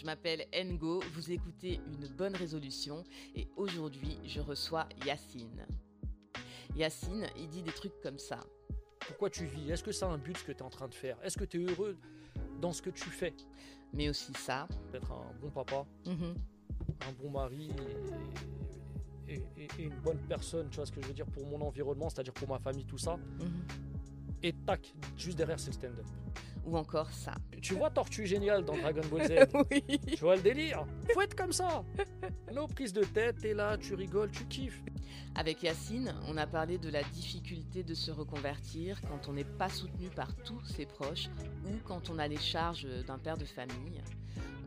je m'appelle Ngo, vous écoutez Une Bonne Résolution et aujourd'hui je reçois Yacine. Yacine, il dit des trucs comme ça. Pourquoi tu vis? Est-ce que ça a un but ce que tu es en train de faire? Est-ce que tu es heureux dans ce que tu fais? Mais aussi ça. D'être un bon papa, Mhm. un bon mari et, et- et- et une bonne personne, tu vois ce que je veux dire, pour mon environnement, c'est-à-dire pour ma famille, tout ça. Mhm. Et tac, juste derrière c'est le stand-up. Ou encore ça. Tu vois Tortue Génial dans Dragon Ball Z oui. Tu vois le délire Faut être comme ça Nos prises de tête, t'es là, tu rigoles, tu kiffes. Avec Yacine, on a parlé de la difficulté de se reconvertir quand on n'est pas soutenu par tous ses proches ou quand on a les charges d'un père de famille.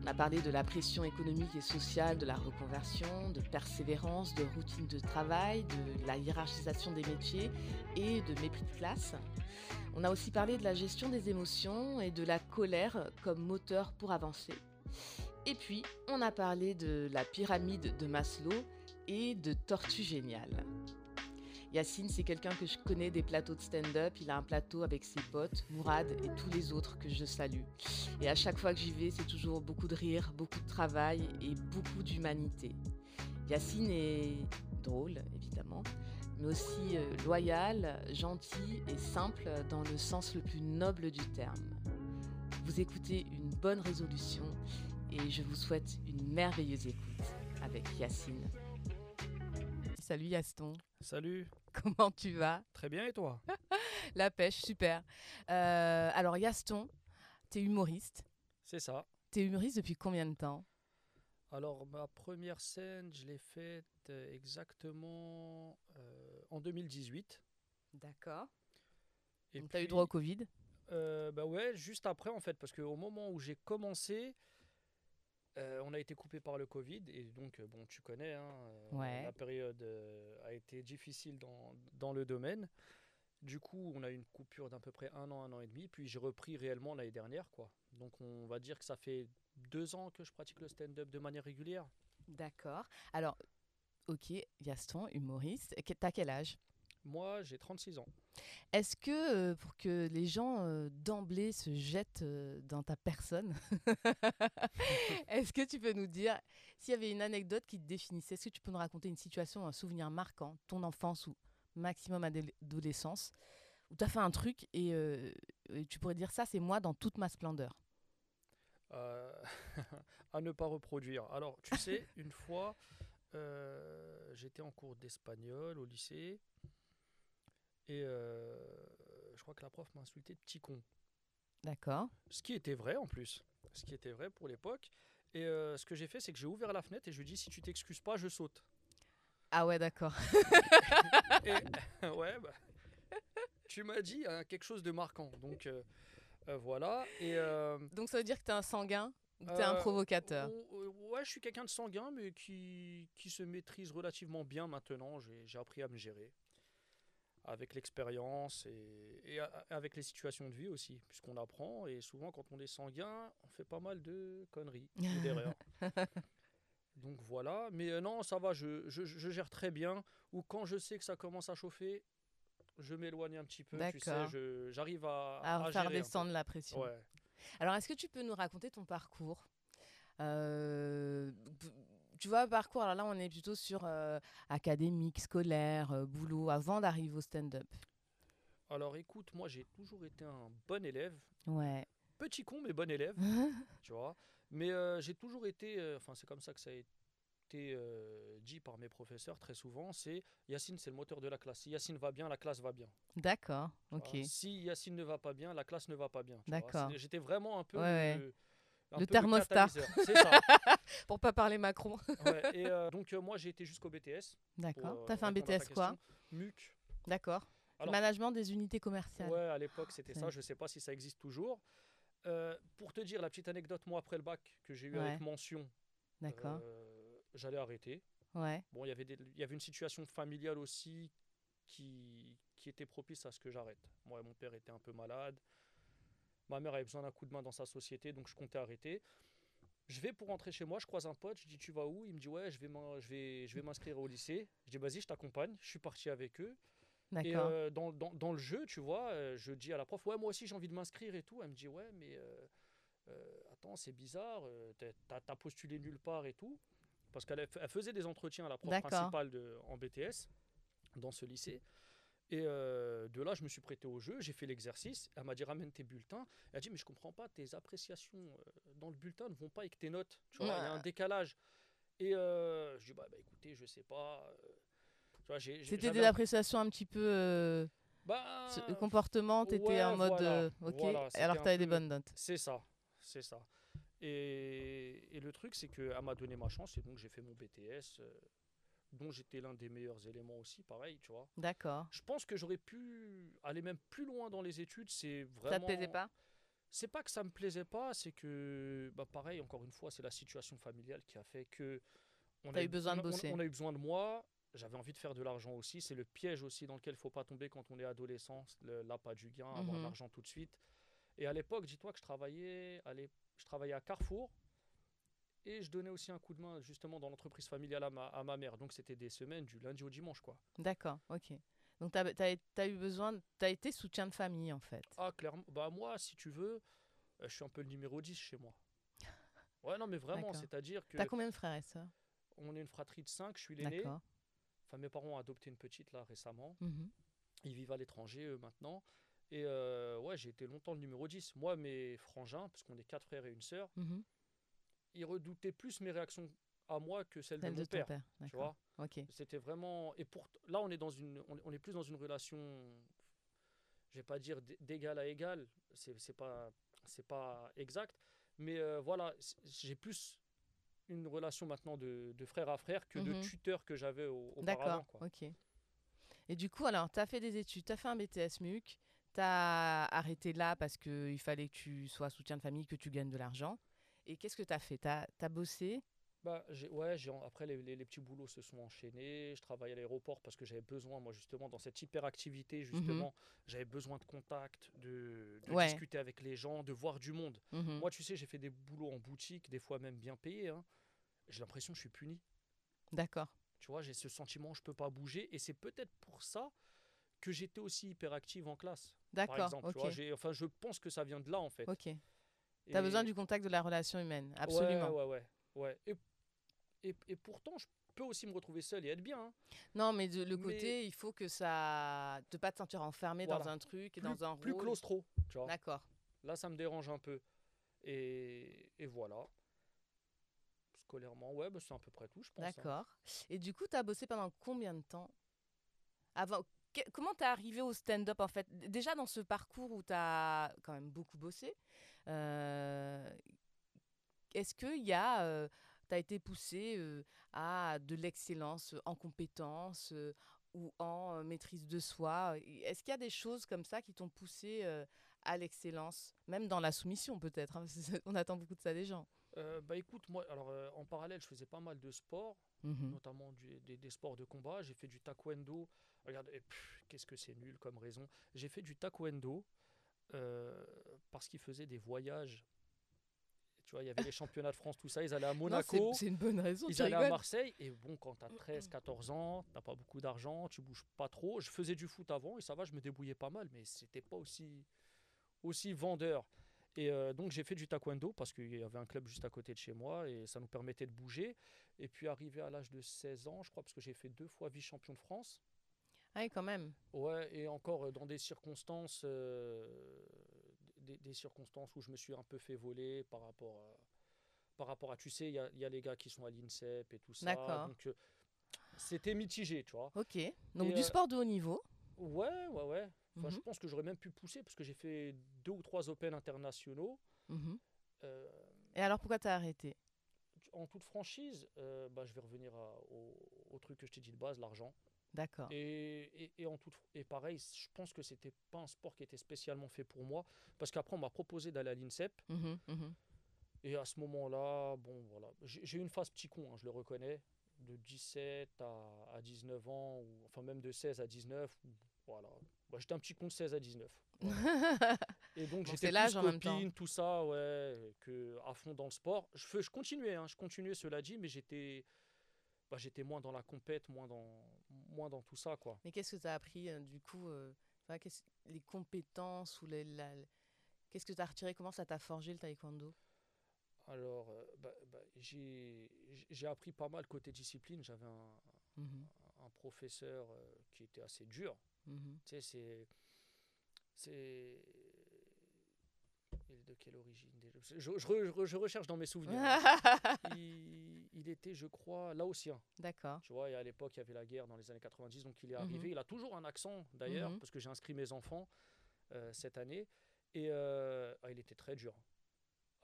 On a parlé de la pression économique et sociale de la reconversion, de persévérance, de routine de travail, de la hiérarchisation des métiers et de mépris de classe. On a aussi parlé de la gestion des émotions et de la colère comme moteur pour avancer. Et puis, on a parlé de la pyramide de Maslow et de Tortue Géniale. Yacine, c'est quelqu'un que je connais des plateaux de stand-up. Il a un plateau avec ses potes, Mourad et tous les autres que je salue. Et à chaque fois que j'y vais, c'est toujours beaucoup de rire, beaucoup de travail et beaucoup d'humanité. Yacine est drôle, évidemment, mais aussi euh, loyal, gentil et simple dans le sens le plus noble du terme. Vous écoutez une bonne résolution et je vous souhaite une merveilleuse écoute avec Yacine. Salut Yaston, Salut, comment tu vas? Très bien et toi? La pêche, super. Euh, alors Yaston, t'es humoriste. C'est ça. T'es humoriste depuis combien de temps? Alors, ma première scène, je l'ai faite euh, exactement euh, en 2018. D'accord. Et Donc t'as eu droit au Covid? Euh, Bah ouais, juste après en fait, parce qu'au moment où j'ai commencé, euh, on a été coupé par le Covid et donc euh, bon, tu connais, hein, euh, Ouais. la période euh, a été difficile dans, dans le domaine. Du coup, on a eu une coupure d'à peu près un an, un an et demi, puis j'ai repris réellement l'année dernière, quoi. Donc on va dire que ça fait deux ans que je pratique le stand-up de manière régulière. D'accord. Alors, ok, Yaston, humoriste. T'as quel âge? Moi, j'ai 36 ans. Est-ce que, euh, pour que les gens euh, d'emblée se jettent euh, dans ta personne, est-ce que tu peux nous dire s'il y avait une anecdote qui te définissait Est-ce que tu peux nous raconter une situation, un souvenir marquant, ton enfance ou maximum adolescence, où tu as fait un truc et, et tu pourrais dire ça, c'est moi dans toute ma splendeur? À ne pas reproduire. Alors, tu sais, une fois, j'étais en cours d'espagnol au lycée et euh, je crois que la prof m'a insulté de petit con. D'accord. Ce qui était vrai en plus. Ce qui était vrai pour l'époque. Et euh, ce que j'ai fait, c'est que j'ai ouvert la fenêtre et je lui ai dit si tu t'excuses pas, je saute. Ah ouais, d'accord. Et ouais, bah, tu m'as dit hein, quelque chose de marquant. Donc euh, euh, voilà. Et Donc ça veut dire que tu es un sanguin ou que tu es un provocateur? Ouais, je suis quelqu'un de sanguin, mais qui, qui se maîtrise relativement bien maintenant. J'ai appris à me gérer avec l'expérience et, avec les situations de vie aussi, puisqu'on apprend. Et souvent, quand on est sanguin, on fait pas mal de conneries et d'erreurs. Donc voilà, mais euh, non, ça va, je, je- je gère très bien. Ou quand je sais que ça commence à chauffer, je m'éloigne un petit peu. Tu sais, j'arrive à, À à faire descendre la pression. Ouais. Alors, est-ce que tu peux nous raconter ton parcours? Euh, Tu vois, parcours, alors là, on est plutôt sur euh, académique, scolaire, euh, boulot, avant d'arriver au stand-up. Alors écoute, moi j'ai toujours été un bon élève. Ouais. Petit con, mais bon élève. tu vois. Mais euh, j'ai toujours été, enfin c'est comme ça que ça a été euh, dit par mes professeurs très souvent, c'est Yacine c'est le moteur de la classe. Si Yacine va bien, la classe va bien. D'accord, ok. vois. Si Yacine ne va pas bien, la classe ne va pas bien. D'accord. J'étais vraiment un peu Ouais, ouais. Le, un Le peu thermostat. C'est ça. Pour pas parler Macron. ouais. Et euh, donc euh, moi j'ai été jusqu'au BTS. D'accord. euh, T'as fait un BTS quoi. MUC. D'accord. Management des unités commerciales. Ouais, à l'époque c'était ça. Je sais pas si ça existe toujours. Euh, pour te dire la petite anecdote, moi après le bac que j'ai eu Ouais. avec mention, D'accord. j'allais arrêter. Ouais. Bon, il y avait des- il y avait une situation familiale aussi qui, qui était propice à ce que j'arrête. Moi, mon père était un peu malade. Ma mère avait besoin d'un coup de main dans sa société, donc je comptais arrêter. Je vais pour rentrer chez moi, je croise un pote, je dis tu vas où? Il me dit ouais, je vais je vais je vais m'inscrire au lycée. Je dis vas-y, je t'accompagne. Je suis parti avec eux. Et euh, dans, dans, dans le jeu, tu vois, euh, je dis à la prof ouais, moi aussi j'ai envie de m'inscrire et tout. Elle me dit ouais, mais euh, euh, attends, c'est bizarre, t'as as postulé nulle part et tout. Parce qu'elle elle faisait des entretiens à la prof principale de, en BTS dans ce lycée. Et euh, de là, je me suis prêté au jeu, j'ai fait l'exercice. Elle m'a dit ramène tes bulletins. Elle a dit mais je comprends pas, tes appréciations euh, dans le bulletin ne vont pas avec tes notes. Tu vois, il y a un décalage. Et euh, je dis bah, bah, écoutez, je sais pas. euh, tu vois, j'ai- j'ai- C'était des un- appréciations un petit peu euh, bah, comportement, t'étais ouais, en mode voilà, euh, ok, voilà, et alors t'avais des bonnes notes. C'est ça, c'est ça. Et, et le truc, c'est qu'elle m'a donné ma chance et donc j'ai fait mon BTS, euh, dont j'étais l'un des meilleurs éléments aussi, pareil, tu vois. D'accord. Je pense que j'aurais pu aller même plus loin dans les études. C'est vraiment. Ça te plaisait pas? C'est pas que ça me plaisait pas, c'est que, bah pareil, encore une fois, c'est la situation familiale qui a fait que. On T'as eu besoin de a- on a- bosser. On a eu besoin de moi. J'avais envie de faire de l'argent aussi. C'est le piège aussi dans lequel il faut pas tomber quand on est adolescent. Le- L'appât du gain, avoir de Mhm. l'argent tout de suite. Et à l'époque, dis-toi que je travaillais, allez, je travaillais à Carrefour. Et je donnais aussi un coup de main justement dans l'entreprise familiale à ma, à ma mère. Donc c'était des semaines du lundi au dimanche quoi. D'accord, ok. Donc t'as as, eu besoin, de- t'as été soutien de famille en fait. Ah clairement, bah moi si tu veux, euh, je suis un peu le numéro 10 chez moi. Ouais non mais vraiment, c'est-à-dire que T'as combien de frères et sœurs? On est une fratrie de 5, je suis l'aîné. Enfin mes parents ont adopté une petite là récemment. Mhm. Ils vivent à l'étranger eux, maintenant. Et euh, ouais, j'ai été longtemps le numéro 10. Moi, mes frangins, parce qu'on est quatre frères et une sœur, Mhm. Ils redoutaient plus mes réactions à moi que celles Celle de mon ton père. père. Tu vois Ok. C'était vraiment. Et pour là, on est dans une, on est- plus dans une relation. Je vais pas dire d'égal à égal. C'est c'est pas, c'est pas exact. Mais euh, voilà, j'ai plus une relation maintenant de, de frère à frère que de Mhm. tuteur que j'avais au- auparavant. D'accord. Ok. Et du coup, alors, t'as fait des études, t'as fait un BTS MUC, t'as arrêté là parce qu'il fallait que tu sois soutien de famille, que tu gagnes de l'argent. Et qu'est-ce que t'as fait? T'as as bossé? Bah, ouais, après les, les- les petits boulots se sont enchaînés. Je travaillais à l'aéroport parce que j'avais besoin, moi justement, dans cette hyperactivité, justement, j'avais besoin de contact, de, de Ouais. discuter avec les gens, de voir du monde. Mhm. Moi, tu sais, j'ai fait des boulots en boutique, des fois même bien payés. hein. J'ai l'impression que je suis puni. D'accord. Tu vois, j'ai ce sentiment, je peux pas bouger. Et c'est peut-être pour ça que j'étais aussi hyperactive en classe, D'accord. exemple. Tu Ok. vois, j'ai- enfin, je pense que ça vient de là, en fait. Ok. T'as Et- besoin du contact de la relation humaine. Absolument. Ouais, ouais, ouais. ouais. Et, et, et pourtant, je peux aussi me retrouver seul et être bien. hein. Non, mais de, le Mais- côté, il faut que ça. de pas te sentir enfermé dans un truc et Plus, dans un plus rôle. claustro, tu vois. D'accord. Là, ça me dérange un peu. Et, et voilà. Scolairement, ouais, bah, c'est à peu près tout, je pense. hein. D'accord. Et du coup, tu as bossé pendant combien de temps? Avant, que- comment t'es arrivé au stand-up en fait? Déjà dans ce parcours où tu as quand même beaucoup bossé, euh, est-ce que y a, tu as été poussé euh, à de l'excellence en compétences euh, ou en euh, maîtrise de soi? Est-ce qu'il y a des choses comme ça qui t'ont poussé euh, à l'excellence, même dans la soumission peut-être hein, On attend beaucoup de ça des gens. Euh, bah écoute, moi, alors euh, en parallèle, je faisais pas mal de sport, Mhm. notamment du- des, des sports de combat. J'ai fait du taekwondo. Regarde, et pff, qu'est-ce que c'est nul comme raison. J'ai fait du taekwondo euh, parce qu'ils faisaient des voyages. Tu vois, il y avait les championnats de France, tout ça. Ils allaient à Monaco. c'est- une bonne raison. Ils allaient à. Marseille et bon, quand tu as 13, 14 ans, t'as pas beaucoup d'argent, tu bouges pas trop. Je faisais du foot avant et ça va, je me débrouillais pas mal, mais c'était pas aussi, aussi vendeur. Et euh, donc j'ai fait du taekwondo parce qu'il y avait un club juste à côté de chez moi et ça nous permettait de bouger. Et puis arrivé à l'âge de 16 ans, je crois, parce que j'ai fait deux fois vice-champion de France. Ah oui, quand même. Ouais, et encore euh, dans des circonstances, euh, des, des circonstances où je me suis un peu fait voler par rapport à, par rapport à tu sais, il y a, il y a les gars qui sont à l'INSEP et tout ça. D'accord. Donc euh, c'était mitigé, tu vois. Ok. Donc Et, du sport de haut niveau. Ouais, ouais, ouais. Enfin, Je Mhm. pense que j'aurais même pu pousser parce que j'ai fait deux ou trois Open internationaux. Mhm. Euh, Et alors pourquoi t'as arrêté? En toute franchise, euh, bah, je vais revenir à- au, au truc que je t'ai dit de base, l'argent. D'accord. Et, et, et en toute, et pareil, je pense que c'était pas un sport qui était spécialement fait pour moi. Parce qu'après, on m'a proposé d'aller à l'INSEP. Mhm, mhm. Et à ce moment-là, bon, voilà. J'ai eu une phase petit con, hein, je le reconnais. De 17 à, à 19 ans, ou enfin même de 16 à 19. ou- Voilà. Bah, J'étais un petit con de 16 à 19. Voilà. Et donc Bon, j'étais plus copine, tout ça, ouais, que à fond dans le sport. Je, je continuais, hein, je continuais, cela dit, mais j'étais, bah, j'étais moins dans la compète, moins dans, moins dans tout ça, quoi. Mais qu'est-ce que tu as appris euh, du coup euh, Les compétences ou les, la- Qu'est-ce que tu as retiré Comment ça t'a forgé le taekwondo? Alors, euh, bah, bah, j'ai appris pas mal côté discipline. J'avais un, Mhm, un professeur euh, qui était assez dur. mhm. Tu sais, c'est. De quelle origine déjà? Je, je re- je recherche dans mes souvenirs. il, il était, je crois, laotien. D'accord. Tu vois, et à l'époque, il y avait la guerre dans les années 90, donc il est Mhm. arrivé. Il a toujours un accent, d'ailleurs, Mhm. parce que j'ai inscrit mes enfants euh, cette année. Et euh, ah, il était très dur.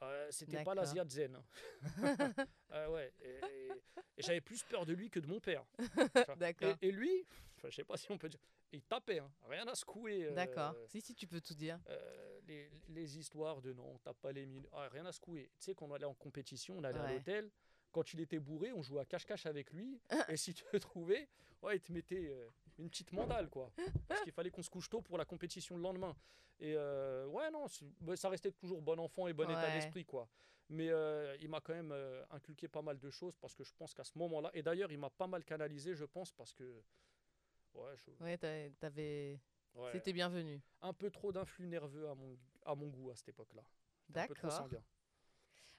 Euh, C'était pas D'accord. l'Asia de Zen. Ah ouais, et, et- et j'avais plus peur de lui que de mon père. D'accord. Et, et lui, je sais pas si on peut dire, il tapait, hein, rien à secouer. euh, D'accord. Si, si, tu peux tout dire. euh, les, les histoires de non, on tape pas les mines, ah, rien à secouer. Tu sais, quand on allait en compétition, on allait à Ouais. l'hôtel, quand il était bourré, on jouait à cache-cache avec lui, et si tu le trouvais, ouais, il te mettait euh, une petite mandale, quoi. Parce qu'il fallait qu'on se couche tôt pour la compétition le lendemain. Et euh, ouais, non, bah, ça restait toujours bon enfant et bon état d'esprit, quoi. Mais il m'a quand même inculqué pas mal de choses, parce que je pense qu'à ce moment-là, et d'ailleurs, il m'a pas mal canalisé, je pense, parce que. Ouais, je- Ouais, t'avais. ouais, C'était bienvenu. un peu trop d'influx nerveux à mon, à mon goût à cette époque-là. D'accord.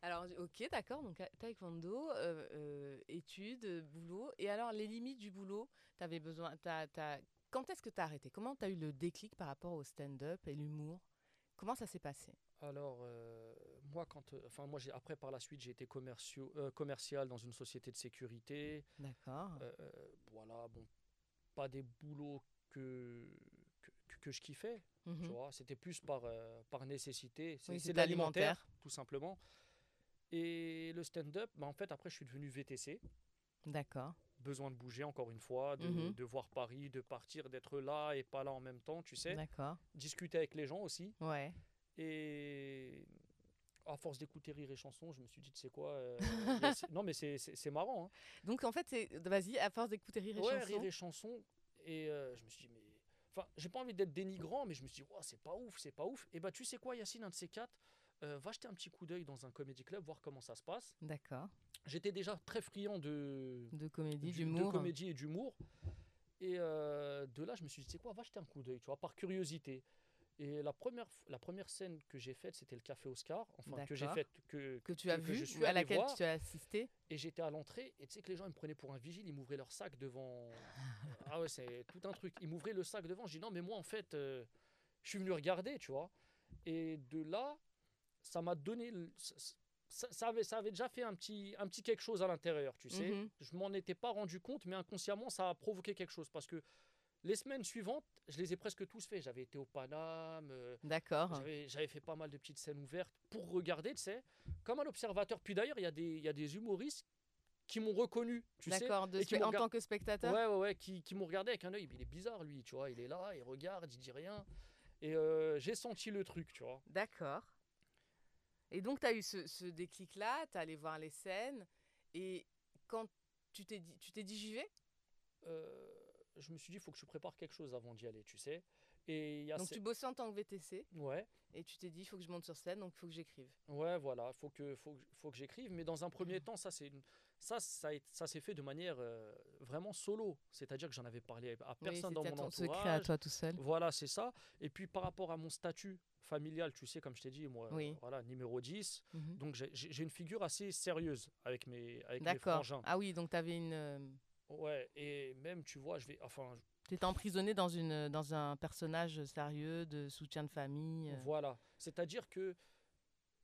Alors, ok, d'accord. Donc, taekwondo, euh, euh, études, boulot. Et alors, les limites du boulot, t'avais besoin. t'as- t'as- Quand est-ce que tu as arrêté? Comment tu as eu le déclic par rapport au stand-up et l'humour? Comment ça s'est passé? Alors, euh, moi, quand, enfin, moi, après, par la suite, j'ai été commercial dans une société de sécurité. D'accord. Voilà, bon, pas des boulots que, que, je kiffais, tu Mhm. vois. C'était plus par, euh, par nécessité. C'est, Oui, de l'alimentaire, tout simplement. Et le stand-up, bah, en fait, après, je suis devenu VTC. D'accord. Besoin de bouger, encore une fois, de, Mhm. de voir Paris, de partir, d'être là et pas là en même temps, tu sais. D'accord. Discuter avec les gens aussi. Ouais. Et à force d'écouter Rire et Chanson, je me suis dit, tu sais quoi euh, c'est- Non, mais c'est- c'est c'est marrant. Hein. Donc, en fait, c'est. Vas-y, à force d'écouter Rire et ouais, Chanson. Rire et Chanson. Et euh, je me suis dit, mais. Enfin, j'ai pas envie d'être dénigrant, mais je me suis dit, c'est pas ouf, c'est pas ouf. Et bah, tu sais quoi, Yacine, un de ces quatre, euh, va jeter un petit coup d'œil dans un comédie club, voir comment ça se passe. D'accord. J'étais déjà très friand de, De comédie, du- de d'humour. comédie et d'humour. Et de là, je me suis dit, tu sais quoi, va jeter un coup d'œil, tu vois, par curiosité. Et la première, la première scène que j'ai faite, c'était le Café Oscar, enfin, que j'ai faite, que, Que tu as que- que vu, je suis à laquelle voir. tu as assisté. Et j'étais à l'entrée, et tu sais que les gens ils me prenaient pour un vigile, ils m'ouvraient leur sac devant. ah ouais, c'est tout un truc. Ils m'ouvraient le sac devant, je dis non, mais moi en fait, euh, je suis venu regarder, tu vois. Et de là, ça m'a donné. le- ça, ça- ça avait, ça avait déjà fait un petit, un petit quelque chose à l'intérieur, tu sais. Mhm. Je m'en étais pas rendu compte, mais inconsciemment, ça a provoqué quelque chose. Parce que les semaines suivantes, je les ai presque tous fait. J'avais été au Paname, euh, D'accord. j'avais, fait pas mal de petites scènes ouvertes pour regarder, tu sais, comme un observateur. Puis d'ailleurs, il y, a des- il y a des humoristes qui m'ont reconnu, tu sais. D'accord. En tant que spectateur. Ouais, ouais, ouais, qui, qui m'ont regardé avec un œil. Il est bizarre, lui, tu vois. Il est là, il regarde, il dit rien. Et euh, j'ai senti le truc, tu vois. D'accord. Et donc, tu as eu ce, ce déclic-là, tu es allé voir les scènes, et quand tu t'es dit, tu t'es dit j'y vais? Euh, je me suis dit, il faut que je prépare quelque chose avant d'y aller, tu sais. Et il y a Donc, ces- tu bossais en tant que VTC, Ouais, et tu t'es dit, il faut que je monte sur scène, donc il faut que j'écrive. ouais, voilà, faut que, faut, que- faut que j'écrive. Mais dans un premier temps, ça, c'est une- ça, ça, ça s'est fait de manière euh, vraiment solo. C'est-à-dire que j'en avais parlé à personne dans mon ton secret à entourage. toi tout seul. Voilà, c'est ça. Et puis par rapport à mon statut familial, tu sais, comme je t'ai dit, moi, Oui. euh, voilà, numéro 10. Mhm. Donc j'ai- une figure assez sérieuse avec mes, avec mes D'accord. frangins. Ah oui, donc tu avais une. Ouais, et même, tu vois, je vais. Enfin, T'étais emprisonné dans, une, dans un personnage sérieux de soutien de famille. euh. voilà. C'est-à-dire que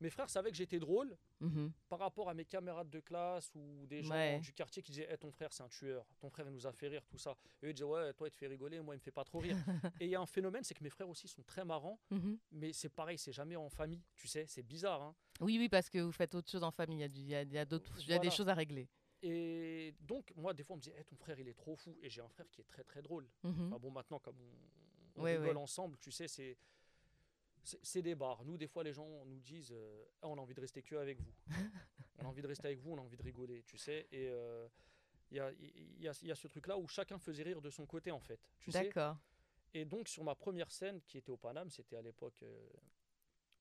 mes frères savaient que j'étais drôle Mhm. par rapport à mes camarades de classe ou des gens Ouais. du quartier qui disaient Eh, ton frère, c'est un tueur. Ton frère, il nous a fait rire, tout ça. Et eux disaient Ouais, toi, il te fait rigoler, moi, il me fait pas trop rire. et il y a un phénomène, c'est que mes frères aussi sont très marrants, Mhm. mais c'est pareil, c'est jamais en famille, tu sais, c'est bizarre. Hein. Oui, oui, parce que vous faites autre chose en famille. Il y a, y a, y a y des choses à régler. Et donc, moi, des fois, on me disait Eh, ton frère, il est trop fou. Et j'ai un frère qui est très, très drôle. Ah bon, maintenant, comme on, on Ouais, rigole ouais. ensemble, tu sais, c'est. c'est- des bars. Nous, des fois, les gens nous disent euh, Ah, on a envie de rester que avec vous. on a envie de rester avec vous, on a envie de rigoler, tu sais. Et euh, il y, a, y, a, y a ce truc-là où chacun faisait rire de son côté, en fait. D'accord. Et donc, sur ma première scène qui était au Paname, c'était à l'époque euh,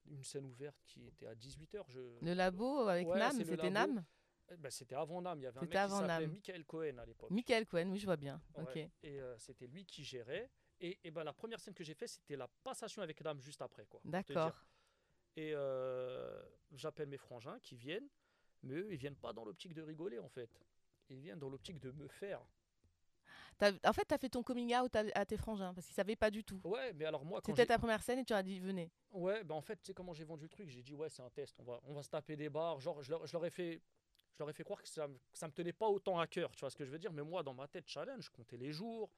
une scène ouverte qui était à 18h. Je... Le labo avec Ouais, Nam, c'était. Nam? Eh ben, c'était avant Nam. Il y avait un mec qui s'appelait. Michael Cohen à l'époque. Michael Cohen, oui, je vois bien. Ouais. Et euh, c'était lui qui gérait. Et, et ben, la première scène que j'ai faite, c'était la passation avec Nam juste après. D'accord. Et euh, j'appelle mes frangins qui viennent, mais eux, ils viennent pas dans l'optique de rigoler en fait. Ils viennent dans l'optique de me faire. En fait, tu as fait ton coming out à, à tes frangins parce qu'ils savaient pas du tout. Ouais, mais alors moi, C'était ta première scène et tu as dit venez. Ouais, bah en fait, tu sais comment j'ai vendu le truc J'ai dit, ouais, c'est un test, on va, on va se taper des barres. Genre, je leur, je leur ai fait. Je leur ai fait croire que ça, me- que ça me tenait pas autant à cœur, tu vois ce que je veux dire. Mais moi, dans ma tête, challenge, je comptais les jours,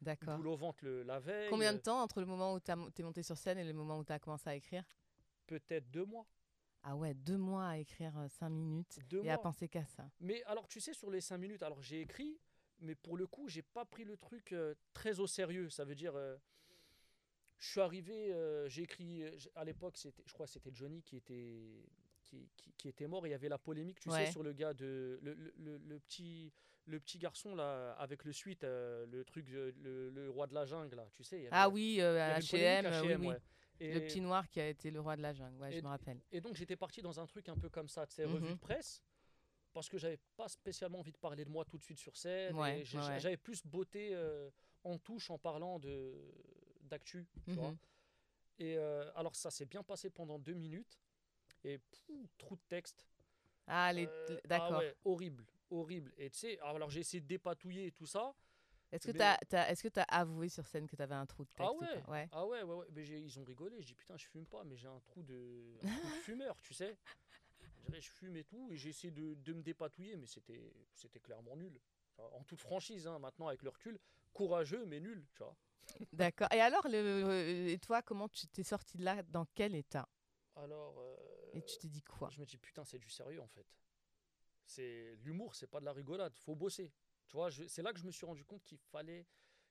D'accord. boule au ventre le, la veille. Combien de euh, temps entre le moment où tu es monté sur scène et le moment où tu as commencé à écrire? Peut-être deux mois. Ah ouais, deux mois à écrire euh, cinq minutes Deux et à mois. penser qu'à ça. Mais alors, tu sais, sur les cinq minutes, alors j'ai écrit, mais pour le coup, j'ai pas pris le truc euh, très au sérieux. Ça veut dire, euh, je suis arrivé, euh, j'ai écrit, à l'époque, c'était, je crois que c'était Johnny qui était, qui, qui- qui était mort. Il y avait la polémique, tu Ouais. sais, sur le gars de, le, le- le- le petit, le petit garçon là, avec le suite, euh, le truc, le, le roi de la jungle là, tu sais. il y Ah oui, euh, H&M, oui, oui. ouais. Et- Le petit noir qui a été le roi de la jungle, ouais, je me rappelle. et donc j'étais parti dans un truc un peu comme ça, tu sais, revue Mhm. de presse, parce que j'avais pas spécialement envie de parler de moi tout de suite sur scène. J'avais plus beauté euh, en touche en parlant de d'actu, tu vois. Mhm. Et euh, alors ça s'est bien passé pendant deux minutes. Et trou de texte. Ah, les... Euh, ah d'accord. ouais, horrible, horrible. Et tu sais, alors j'ai essayé de dépatouiller et tout ça. Est-ce que mais- tu as, est-ce que tu as avoué sur scène que tu avais un trou de texte Ah ou ouais, ouais. ah ouais, ouais, ouais. Mais j'ai- ils ont rigolé. Je dis putain, je fume pas, mais j'ai un trou de, un trou de fumeur, tu sais. Je fume et tout, et j'ai essayé de, de me dépatouiller, mais c'était, c'était clairement nul. En toute franchise, hein, maintenant avec le recul, courageux mais nul, tu vois. D'accord. Et alors, le... et toi, comment tu t'es sorti de là? Dans quel état? Alors, euh, Et tu t'es dit quoi? Je me dis putain, c'est du sérieux en fait. C'est l'humour, c'est pas de la rigolade, faut bosser. Tu vois, c'est là que je me suis rendu compte qu'il fallait,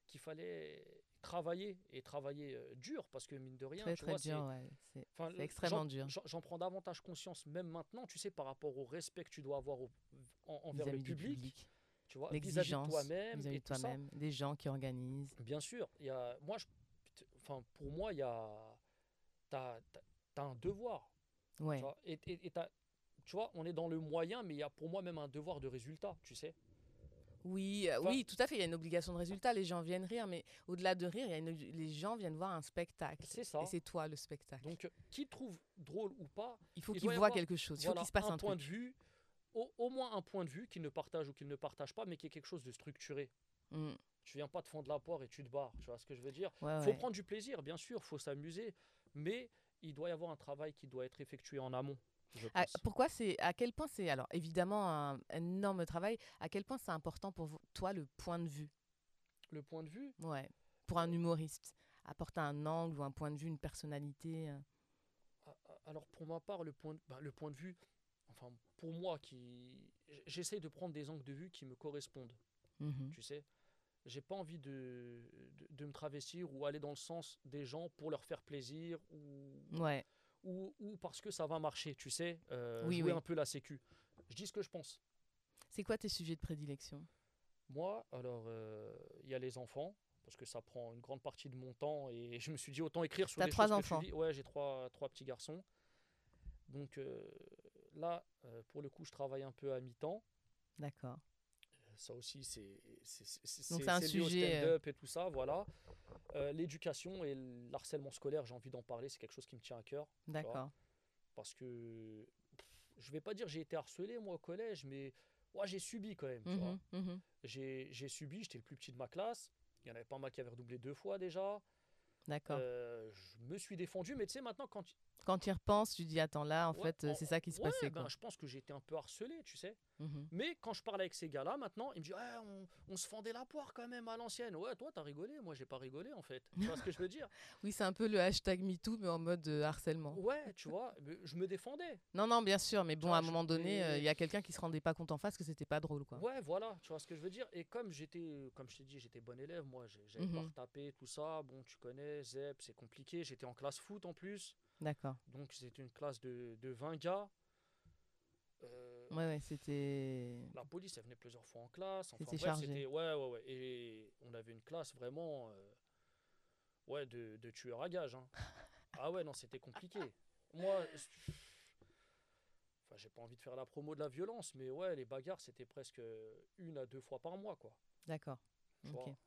qu'il fallait travailler et travailler euh, dur, parce que mine de rien, Très tu très vois, c'est- dur, ouais. C'est Enfin, extrêmement dur. j'en- prends davantage conscience, même maintenant, tu sais, par rapport au respect que tu dois avoir au- en- envers le public, public. tu vois, vis-à-vis de L'exigence toi-même vis-à-vis de des gens qui organisent. Bien sûr, il y a, moi, je, enfin, pour moi, il y a, t'as, t'as un devoir, Ouais. tu vois, et, et- tu vois, on est dans le moyen, mais il y a pour moi même un devoir de résultat, tu sais. Oui, euh, Enfin- oui, tout à fait. Il y a une obligation de résultat. Les gens viennent rire, mais au-delà de rire, il y a une- les gens viennent voir un spectacle. C'est ça. Et c'est toi le spectacle. Donc, qui trouve drôle ou pas, il faut il voient avoir, quelque chose. Il faut voilà, qu'il se passe un, point truc. de vue, au, au moins un point de vue qu'il ne partage ou qu'il ne partage pas, mais qui est quelque chose de structuré. Mm. Tu viens pas te fondre la poire et tu te barres, tu vois ce que je veux dire? Ouais, faut ouais. prendre du plaisir, bien sûr, faut s'amuser, mais il doit y avoir un travail qui doit être effectué en amont. À- pense. pourquoi c'est à quel point c'est alors évidemment un, un énorme travail. À quel point c'est important pour vous- toi le point de vue? Le point de vue, Ouais. Pour un humoriste, apporter un angle ou un point de vue, une personnalité. euh. alors pour ma part, le point, de- bah, le point de vue, enfin pour moi, qui, j- j'essaye de prendre des angles de vue qui me correspondent, Mhm. tu sais. J'ai pas envie de, de, de me travestir ou aller dans le sens des gens pour leur faire plaisir ou, Ouais. ou, ou parce que ça va marcher, tu sais, euh, Oui, jouer oui. un peu la sécu. Je dis ce que je pense. C'est quoi tes sujets de prédilection? Moi, alors, euh, il y a les enfants, parce que ça prend une grande partie de mon temps, et je me suis dit autant écrire sur des trois choses que enfants. tu vis. Ouais, j'ai trois, trois petits garçons. Donc euh, là, euh, pour le coup, je travaille un peu à mi-temps. D'accord. Ça aussi, c'est lié au sujet, euh, stand-up et tout ça, voilà. Euh, L'éducation et l'harcèlement scolaire, j'ai envie d'en parler, c'est quelque chose qui me tient à cœur. D'accord. Parce que je vais pas dire j'ai été harcelé moi au collège, mais ouais, j'ai subi quand même. Mhm, mhm. J'ai j'ai subi, j'étais le plus petit de ma classe. Il y en avait pas mal qui avaient redoublé deux fois déjà. D'accord. Euh, je me suis défendu, mais tu sais, maintenant, quand. Quand tu y repenses, tu dis attends là, en Ouais, fait, en- c'est ça qui se ouais, passait ben, quoi. je pense que été un peu harcelé, tu sais. Mhm. Mais quand je parle avec ces gars-là, maintenant, ils me disent Ouais, on, on se fendait la poire quand même à l'ancienne. Ouais, toi, t'as rigolé. Moi, j'ai pas rigolé, en fait. Tu vois ce que je veux dire? Oui, c'est un peu le hashtag MeToo, mais en mode euh, harcèlement. Ouais, tu vois, je me défendais. Non, non, bien sûr, mais bon, vois, à un moment donné, euh, il y a quelqu'un qui se rendait pas compte en face que c'était pas drôle, quoi. Ouais, voilà, tu vois ce que je veux dire. Et comme j'étais, comme je t'ai dit, j'étais bon élève, moi, j'avais pas Mhm. retapé tout ça. Bon, tu connais, ZEP, c'est compliqué. J'étais en classe foot en plus. D'accord. Donc, c'était une classe de, de 20 gars. Euh, Ouais, ouais, c'était. La police, elle venait plusieurs fois en classe. Enfin, C'était chargé. Ouais, ouais, ouais. Et on avait une classe vraiment. euh, Ouais, de, de tueurs à gages. hein. ah ouais, non, c'était compliqué. Moi. Enfin, j'ai pas envie de faire la promo de la violence, mais ouais, les bagarres, c'était presque une à deux fois par mois, quoi. D'accord.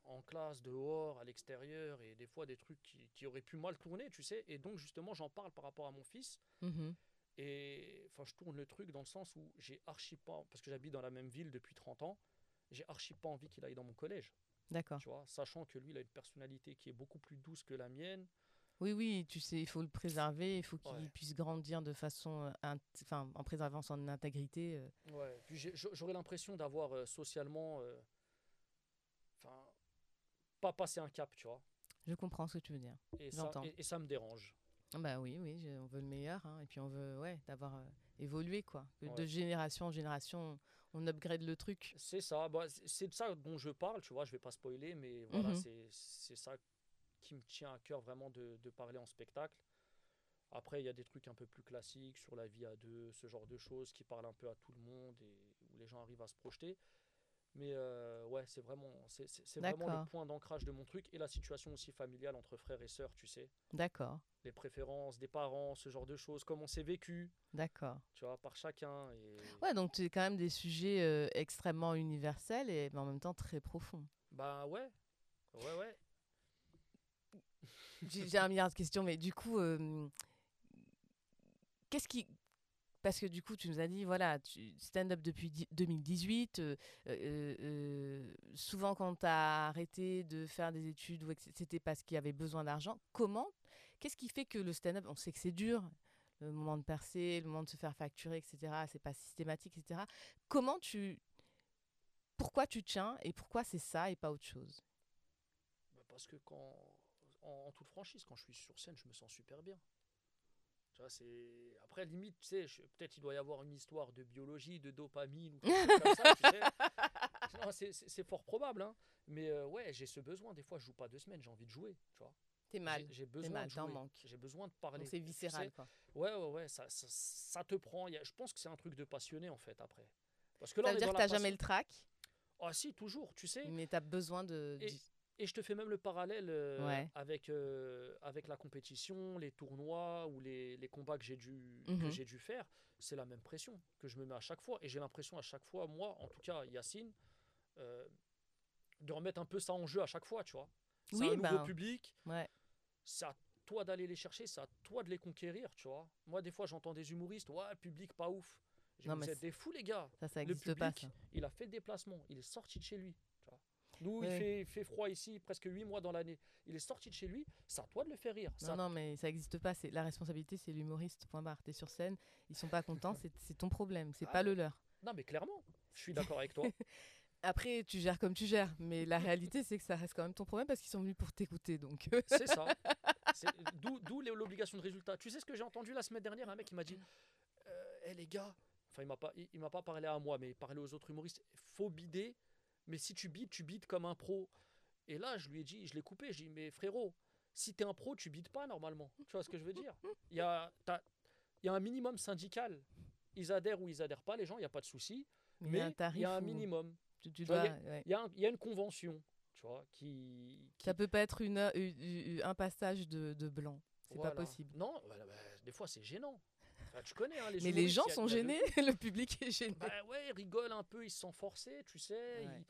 En classe, dehors, à l'extérieur, et des fois des trucs qui, qui auraient pu mal tourner, tu sais. Et donc, justement, j'en parle par rapport à mon fils. Mhm. Et enfin, je tourne le truc dans le sens où j'ai archi pas, parce que j'habite dans la même ville depuis 30 ans, j'ai archi pas envie qu'il aille dans mon collège, D'accord. tu vois, sachant que lui, il a une personnalité qui est beaucoup plus douce que la mienne. Oui, oui, tu sais, il faut le préserver, il faut qu'il Ouais. puisse grandir de façon, euh, enfin, en préservant son intégrité. euh. Ouais. Puis j'aurais l'impression d'avoir euh, socialement, euh, pas passé un cap, tu vois. Je comprends ce que tu veux dire. Et ça, et, et ça me dérange. Ah Bah oui, oui, je- on veut le meilleur, hein, et puis on veut, ouais, d'avoir euh, évolué, quoi. Que Ouais. De génération en génération, on upgrade le truc. C'est ça, bah, c'est- de ça dont je parle, tu vois, je vais pas spoiler, mais voilà, c'est- c'est ça qui me tient à cœur vraiment de, de parler en spectacle. Après, il y a des trucs un peu plus classiques sur la vie à deux, ce genre de choses qui parlent un peu à tout le monde et où les gens arrivent à se projeter. Mais euh, ouais, c'est vraiment, c'est c'est- c'est vraiment le point d'ancrage de mon truc et la situation aussi familiale entre frères et sœurs, tu sais. D'accord, Les préférences des parents, ce genre de choses, comment c'est vécu, d'accord. tu vois, par chacun. Et... Ouais, donc c'est quand même des sujets euh, extrêmement universels et mais en même temps très profonds. Bah ouais, ouais, ouais. J'ai j'ai un milliard de questions, mais du coup, euh, qu'est-ce qui. Parce que du coup, tu nous as dit, voilà, stand-up depuis di- 2018. euh, euh, euh, souvent, quand tu as arrêté de faire des études, c'était parce qu'il y avait besoin d'argent. Comment Qu'est-ce qui fait que le stand-up, on sait que c'est dur, le moment de percer, le moment de se faire facturer, etc. C'est pas systématique, etc. Comment tu. Pourquoi tu tiens et pourquoi c'est ça et pas autre chose? Bah, Parce que quand, en toute franchise, quand je suis sur scène, je me sens super bien. Tu vois, c'est... Après, limite, tu sais, je- peut-être il doit y avoir une histoire de biologie, de dopamine ou quelque chose comme ça, tu sais. Non, c'est, c'est- c'est fort probable, hein. Mais euh, ouais, j'ai ce besoin. Des fois, je joue pas deux semaines, j'ai envie de jouer, tu vois. T'es mal. J'ai, j'ai besoin mal, de jouer. manques. J'ai besoin de parler. Donc c'est tu viscéral, sais. quoi. Ouais, ouais, ouais, ça, ça, ça te prend. Il y a- je pense que c'est un truc de passionné, en fait, après. Parce que là, Ça veut dire que t'as jamais le trac, passion- Ah si, toujours, tu sais. mais t'as besoin de. Et- Et je te fais même le parallèle euh, Ouais. avec, euh, avec la compétition, les tournois ou les, les combats que j'ai dû, j'ai dû faire. C'est la même pression que je me mets à chaque fois. Et j'ai l'impression à chaque fois, moi, en tout cas, Yacine, euh, de remettre un peu ça en jeu à chaque fois, tu vois. C'est Oui, un nouveau ben, public, Ouais. c'est à toi d'aller les chercher, c'est à toi de les conquérir, tu vois. Moi, des fois, j'entends des humoristes, ouais, le public pas ouf. Non, vous mais êtes des fous, les gars. Ça, ça Le pas, public, ça. il a fait le déplacement, il est sorti de chez lui. Nous, Ouais. il, fait, il fait froid ici, presque 8 mois dans l'année. Il est sorti de chez lui, c'est à toi de le faire rire. Non, non, mais ça n'existe pas. C'est la responsabilité, c'est l'humoriste. Point barre. T'es sur scène, ils sont pas contents, c'est ton problème, c'est Ah. pas le leur. Non, mais clairement, je suis d'accord avec toi. Après, tu gères comme tu gères, mais la réalité, c'est que ça reste quand même ton problème parce qu'ils sont venus pour t'écouter. Donc, C'est ça. D'où l'obligation de résultat. Tu sais ce que j'ai entendu la semaine dernière? Un mec qui m'a dit euh, Eh, les gars, enfin, il m'a pas, il, il m'a pas parlé à moi, mais il parlait aux autres humoristes faut bider, mais si tu bides, tu bides comme un pro. Et là, je lui ai dit, je l'ai coupé, je lui ai dit Mais frérot, si t'es un pro, tu bides pas normalement. Tu vois ce que je veux dire? Il y a, t'as- il y a un minimum syndical. Ils adhèrent ou ils adhèrent pas, les gens, il n'y a pas de souci. il y Mais a un tarif. il y a un minimum. Tu, tu il ouais. Il y, a un- il y a une convention, tu vois, qui. qui- Ça peut pas être une, un passage de, de blanc. C'est Voilà. pas possible. Non, bah, bah, des fois c'est gênant. Tu connais, hein, les Mais les gens sont gênés, le public est gêné. Bah ouais, ils rigolent un peu, ils se sentent forcés, tu sais. Ouais.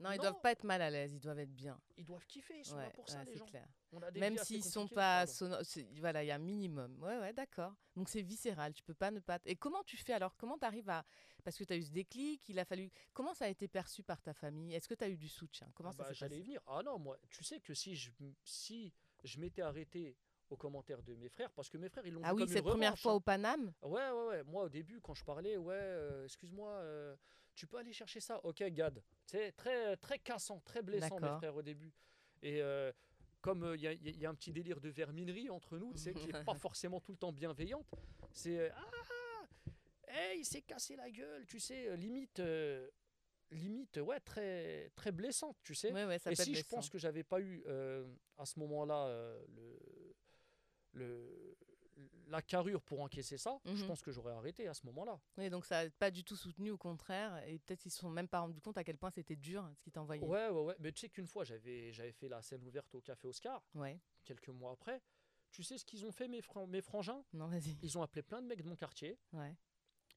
Ils, non, ils non. doivent pas être mal à l'aise, ils doivent être bien. ils doivent kiffer, ils sont Ouais, là pour ça, ouais, les gens. clair. On a des Même s'ils sont pas sonores, voilà, il y a un minimum. Ouais, ouais, d'accord. Donc c'est viscéral, tu peux pas ne pas. Et comment tu fais alors? Comment tu arrives à. Parce que tu as eu ce déclic, il a fallu. Comment ça a été perçu par ta famille? Est-ce que tu as eu du soutien? Comment Ah ça bah, s'est J'allais y venir. Ah non, moi, tu sais que si je, si je m'étais arrêté aux commentaires de mes frères, parce que mes frères, ils l'ont Ah oui, c'est première fois hein. au Paname Ouais, ouais, ouais. Moi, au début, quand je parlais, ouais, euh, excuse-moi, euh, tu peux aller chercher ça Ok, Gad. C'est très, très cassant, très blessant, mes frères, au début. Et euh, comme il y, a- y a un petit délire de verminerie entre nous, sais, qui n'est pas forcément tout le temps bienveillante, c'est Ah Hey, il s'est cassé la gueule, tu sais, limite. limite ouais très très blessante tu sais Ouais, ouais, ça et si je pense que j'avais pas eu à ce moment-là le, le la carrure pour encaisser ça, je Mhm. pense que j'aurais arrêté à ce moment-là. Oui, donc ça n'a pas du tout soutenu, au contraire. Et peut-être qu'ils se sont même pas rendus compte à quel point c'était dur ce qu'ils t'envoyaient. Ouais, ouais, ouais. Mais tu sais qu'une fois, j'avais, j'avais fait la scène ouverte au Café Oscar, Ouais. quelques mois après. Tu sais ce qu'ils ont fait, mes, fran- mes frangins? Non, vas-y. Ils ont appelé plein de mecs de mon quartier. Ouais.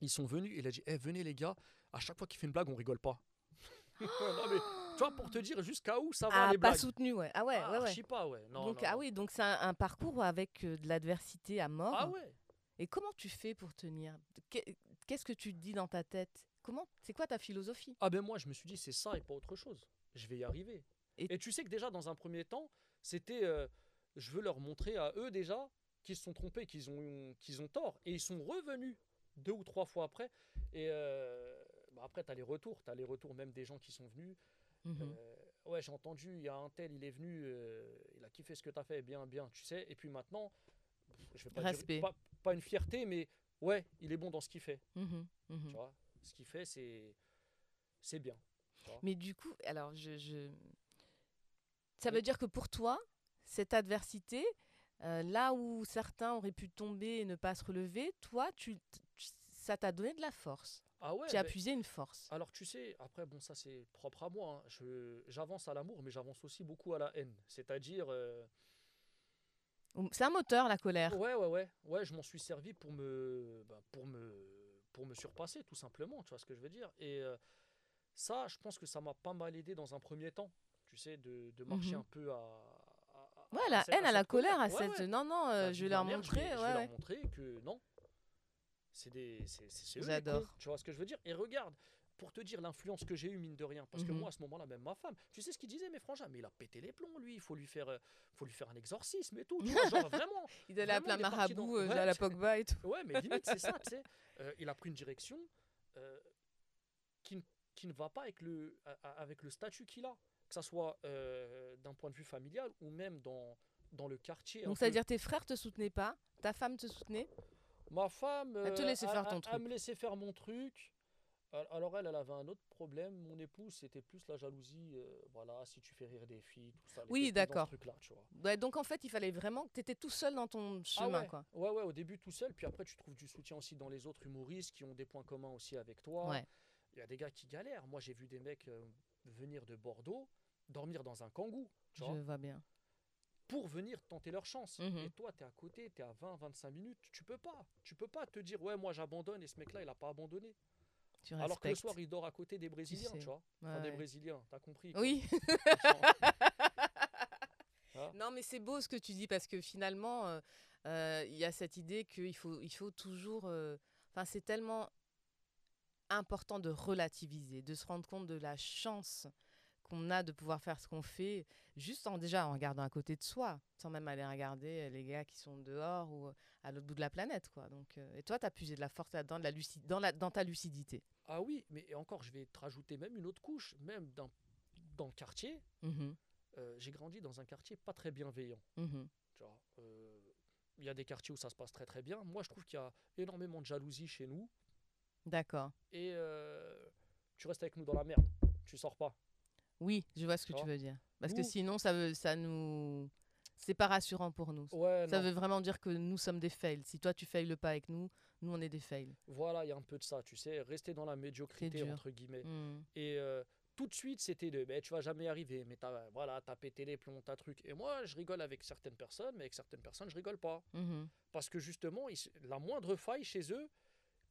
Ils sont venus, il a dit Eh, Venez les gars, à chaque fois qu'il fait une blague, on rigole pas. non, mais, tu vois, pour te dire jusqu'à où ça va Ah, les pas blagues. soutenu, ouais. Ah ouais, Ah, ouais, ouais. archi pas, ouais. Non, donc, non, ah non. oui, donc c'est un, un parcours avec euh, de l'adversité à mort. Ah ouais. Et comment tu fais pour tenir? Qu'est- Qu'est-ce que tu te dis dans ta tête? Comment C'est quoi ta philosophie? Ah ben moi, je me suis dit, c'est ça et pas autre chose. Je vais y arriver. Et- Et, tu sais que déjà, dans un premier temps, c'était, euh, je veux leur montrer à eux déjà qu'ils se sont trompés, qu'ils ont, qu'ils ont tort. Et ils sont revenus deux ou trois fois après. Et euh, bah après, tu as les retours. Tu as les retours même des gens qui sont venus. Mhm. Euh, ouais, j'ai entendu, il y a un tel, il est venu, euh, il a kiffé ce que tu as fait, bien, bien, tu sais. Et puis maintenant, je vais pas Respect. dire, pas, pas une fierté, mais ouais, il est bon dans ce qu'il fait. Mhm, mhm. Tu vois, ce qu'il fait, c'est, c'est bien. Mais du coup, alors, je, je- ça Oui. veut dire que pour toi, cette adversité, euh, là où certains auraient pu tomber et ne pas se relever, toi, tu- ça t'a donné de la force. Ah ouais. mais- puisé une force. Alors tu sais, après bon ça c'est propre à moi. hein. Je, j'avance à l'amour, mais j'avance aussi beaucoup à la haine. C'est-à-dire, euh, C'est un moteur, la colère. ouais ouais ouais ouais, je m'en suis servi pour me, ben, pour me, pour me surpasser tout simplement. Tu vois ce que je veux dire Et euh, ça, je pense que ça m'a pas mal aidé dans un premier temps. Tu sais, de, de marcher Mhm. un peu à. à- à- Ouais, à la haine, à la colère, à Ouais, cette. ouais. Non, non, Bah, euh, je vais leur manière, je montrer. je vais leur montrer que non. C'est des, c'est, c'est- J'adore. Tu vois ce que je veux dire? Et regarde, pour te dire l'influence que j'ai eue mine de rien, parce que Mhm. moi à ce moment-là, même ma femme, tu sais ce qu'il disait, mes frangins, mais il a pété les plombs, lui. Il faut lui faire, euh, faut lui faire un exorcisme et tout. Tu vois, genre vraiment. Il allait appeler un marabout dans- euh, Ouais. à la Pogba et tout. Ouais, mais limite c'est ça, tu sais. Euh, il a pris une direction euh, qui, ne- qui ne va pas avec le, avec le statut qu'il a, que ça soit d'un point de vue familial ou même dans dans le quartier. Donc, peu. ça veut dire tes frères te soutenaient pas, ta femme te soutenait? Ma femme. Elle te euh, laissait a- faire ton truc. a me laissait faire mon truc. Al- Alors elle, elle avait un autre problème. Mon épouse, c'était plus la jalousie. euh, voilà, si tu fais rire des filles, tout ça. elle Oui, d'accord. Ouais, donc en fait, il fallait vraiment que tu étais tout seul dans ton Ah chemin, ouais. quoi. Ouais, ouais, au début tout seul. Puis après, tu trouves du soutien aussi dans les autres humoristes qui ont des points communs aussi avec toi. Ouais. Il y a des gars qui galèrent. Moi, j'ai vu des mecs euh, venir de Bordeaux, dormir dans un kangou, tu Je vois bien. Pour venir tenter leur chance. Mhm. Et toi, tu es à côté, tu es à 20, 25 minutes. Tu peux pas. Tu peux pas te dire, ouais, moi j'abandonne et ce mec-là, il a pas abandonné. Tu Alors que le soir, il dort à côté des Brésiliens, sais. tu vois. Ouais, Enfin, des. Brésiliens, t'as compris. quoi. Oui. Hein non, mais c'est beau ce que tu dis parce que finalement, euh, euh, il y a cette idée qu'il faut, il faut toujours. euh, Enfin, c'est tellement important de relativiser, de se rendre compte de la chance qu'on a de pouvoir faire ce qu'on fait, juste en déjà en regardant à côté de soi, sans même aller regarder euh, les gars qui sont dehors ou euh, à l'autre bout de la planète, quoi. Donc, euh, et toi, tu as puisé de la force là-dedans, de la luci- dans, la, dans ta lucidité. Ah oui, mais encore, je vais te rajouter même une autre couche, même dans, dans le quartier. Euh, j'ai grandi dans un quartier pas très bienveillant. vois. Euh, Il y a des quartiers où ça se passe très très bien. Moi, je trouve qu'il y a énormément de jalousie chez nous. D'accord. Et euh, tu restes avec nous dans la merde. Tu sors pas. Oui, je vois ce que Tu veux dire. Parce que sinon, ça, veut, ça nous. C'est pas rassurant pour nous. Ouais, Ça non. veut vraiment dire que nous sommes des fails. Si toi, tu failles le pas avec nous, nous, on est des fails. Voilà, il y a un peu de ça, tu sais. Rester dans la médiocrité, entre guillemets. Mm. Et euh, tout de suite, c'était de, ben, tu vas jamais y arriver, mais t'as, voilà, t'as pété les plombs, t'as truc. Et moi, je rigole avec certaines personnes, mais avec certaines personnes, je rigole pas. Mhm. Parce que justement, ils la moindre faille chez eux,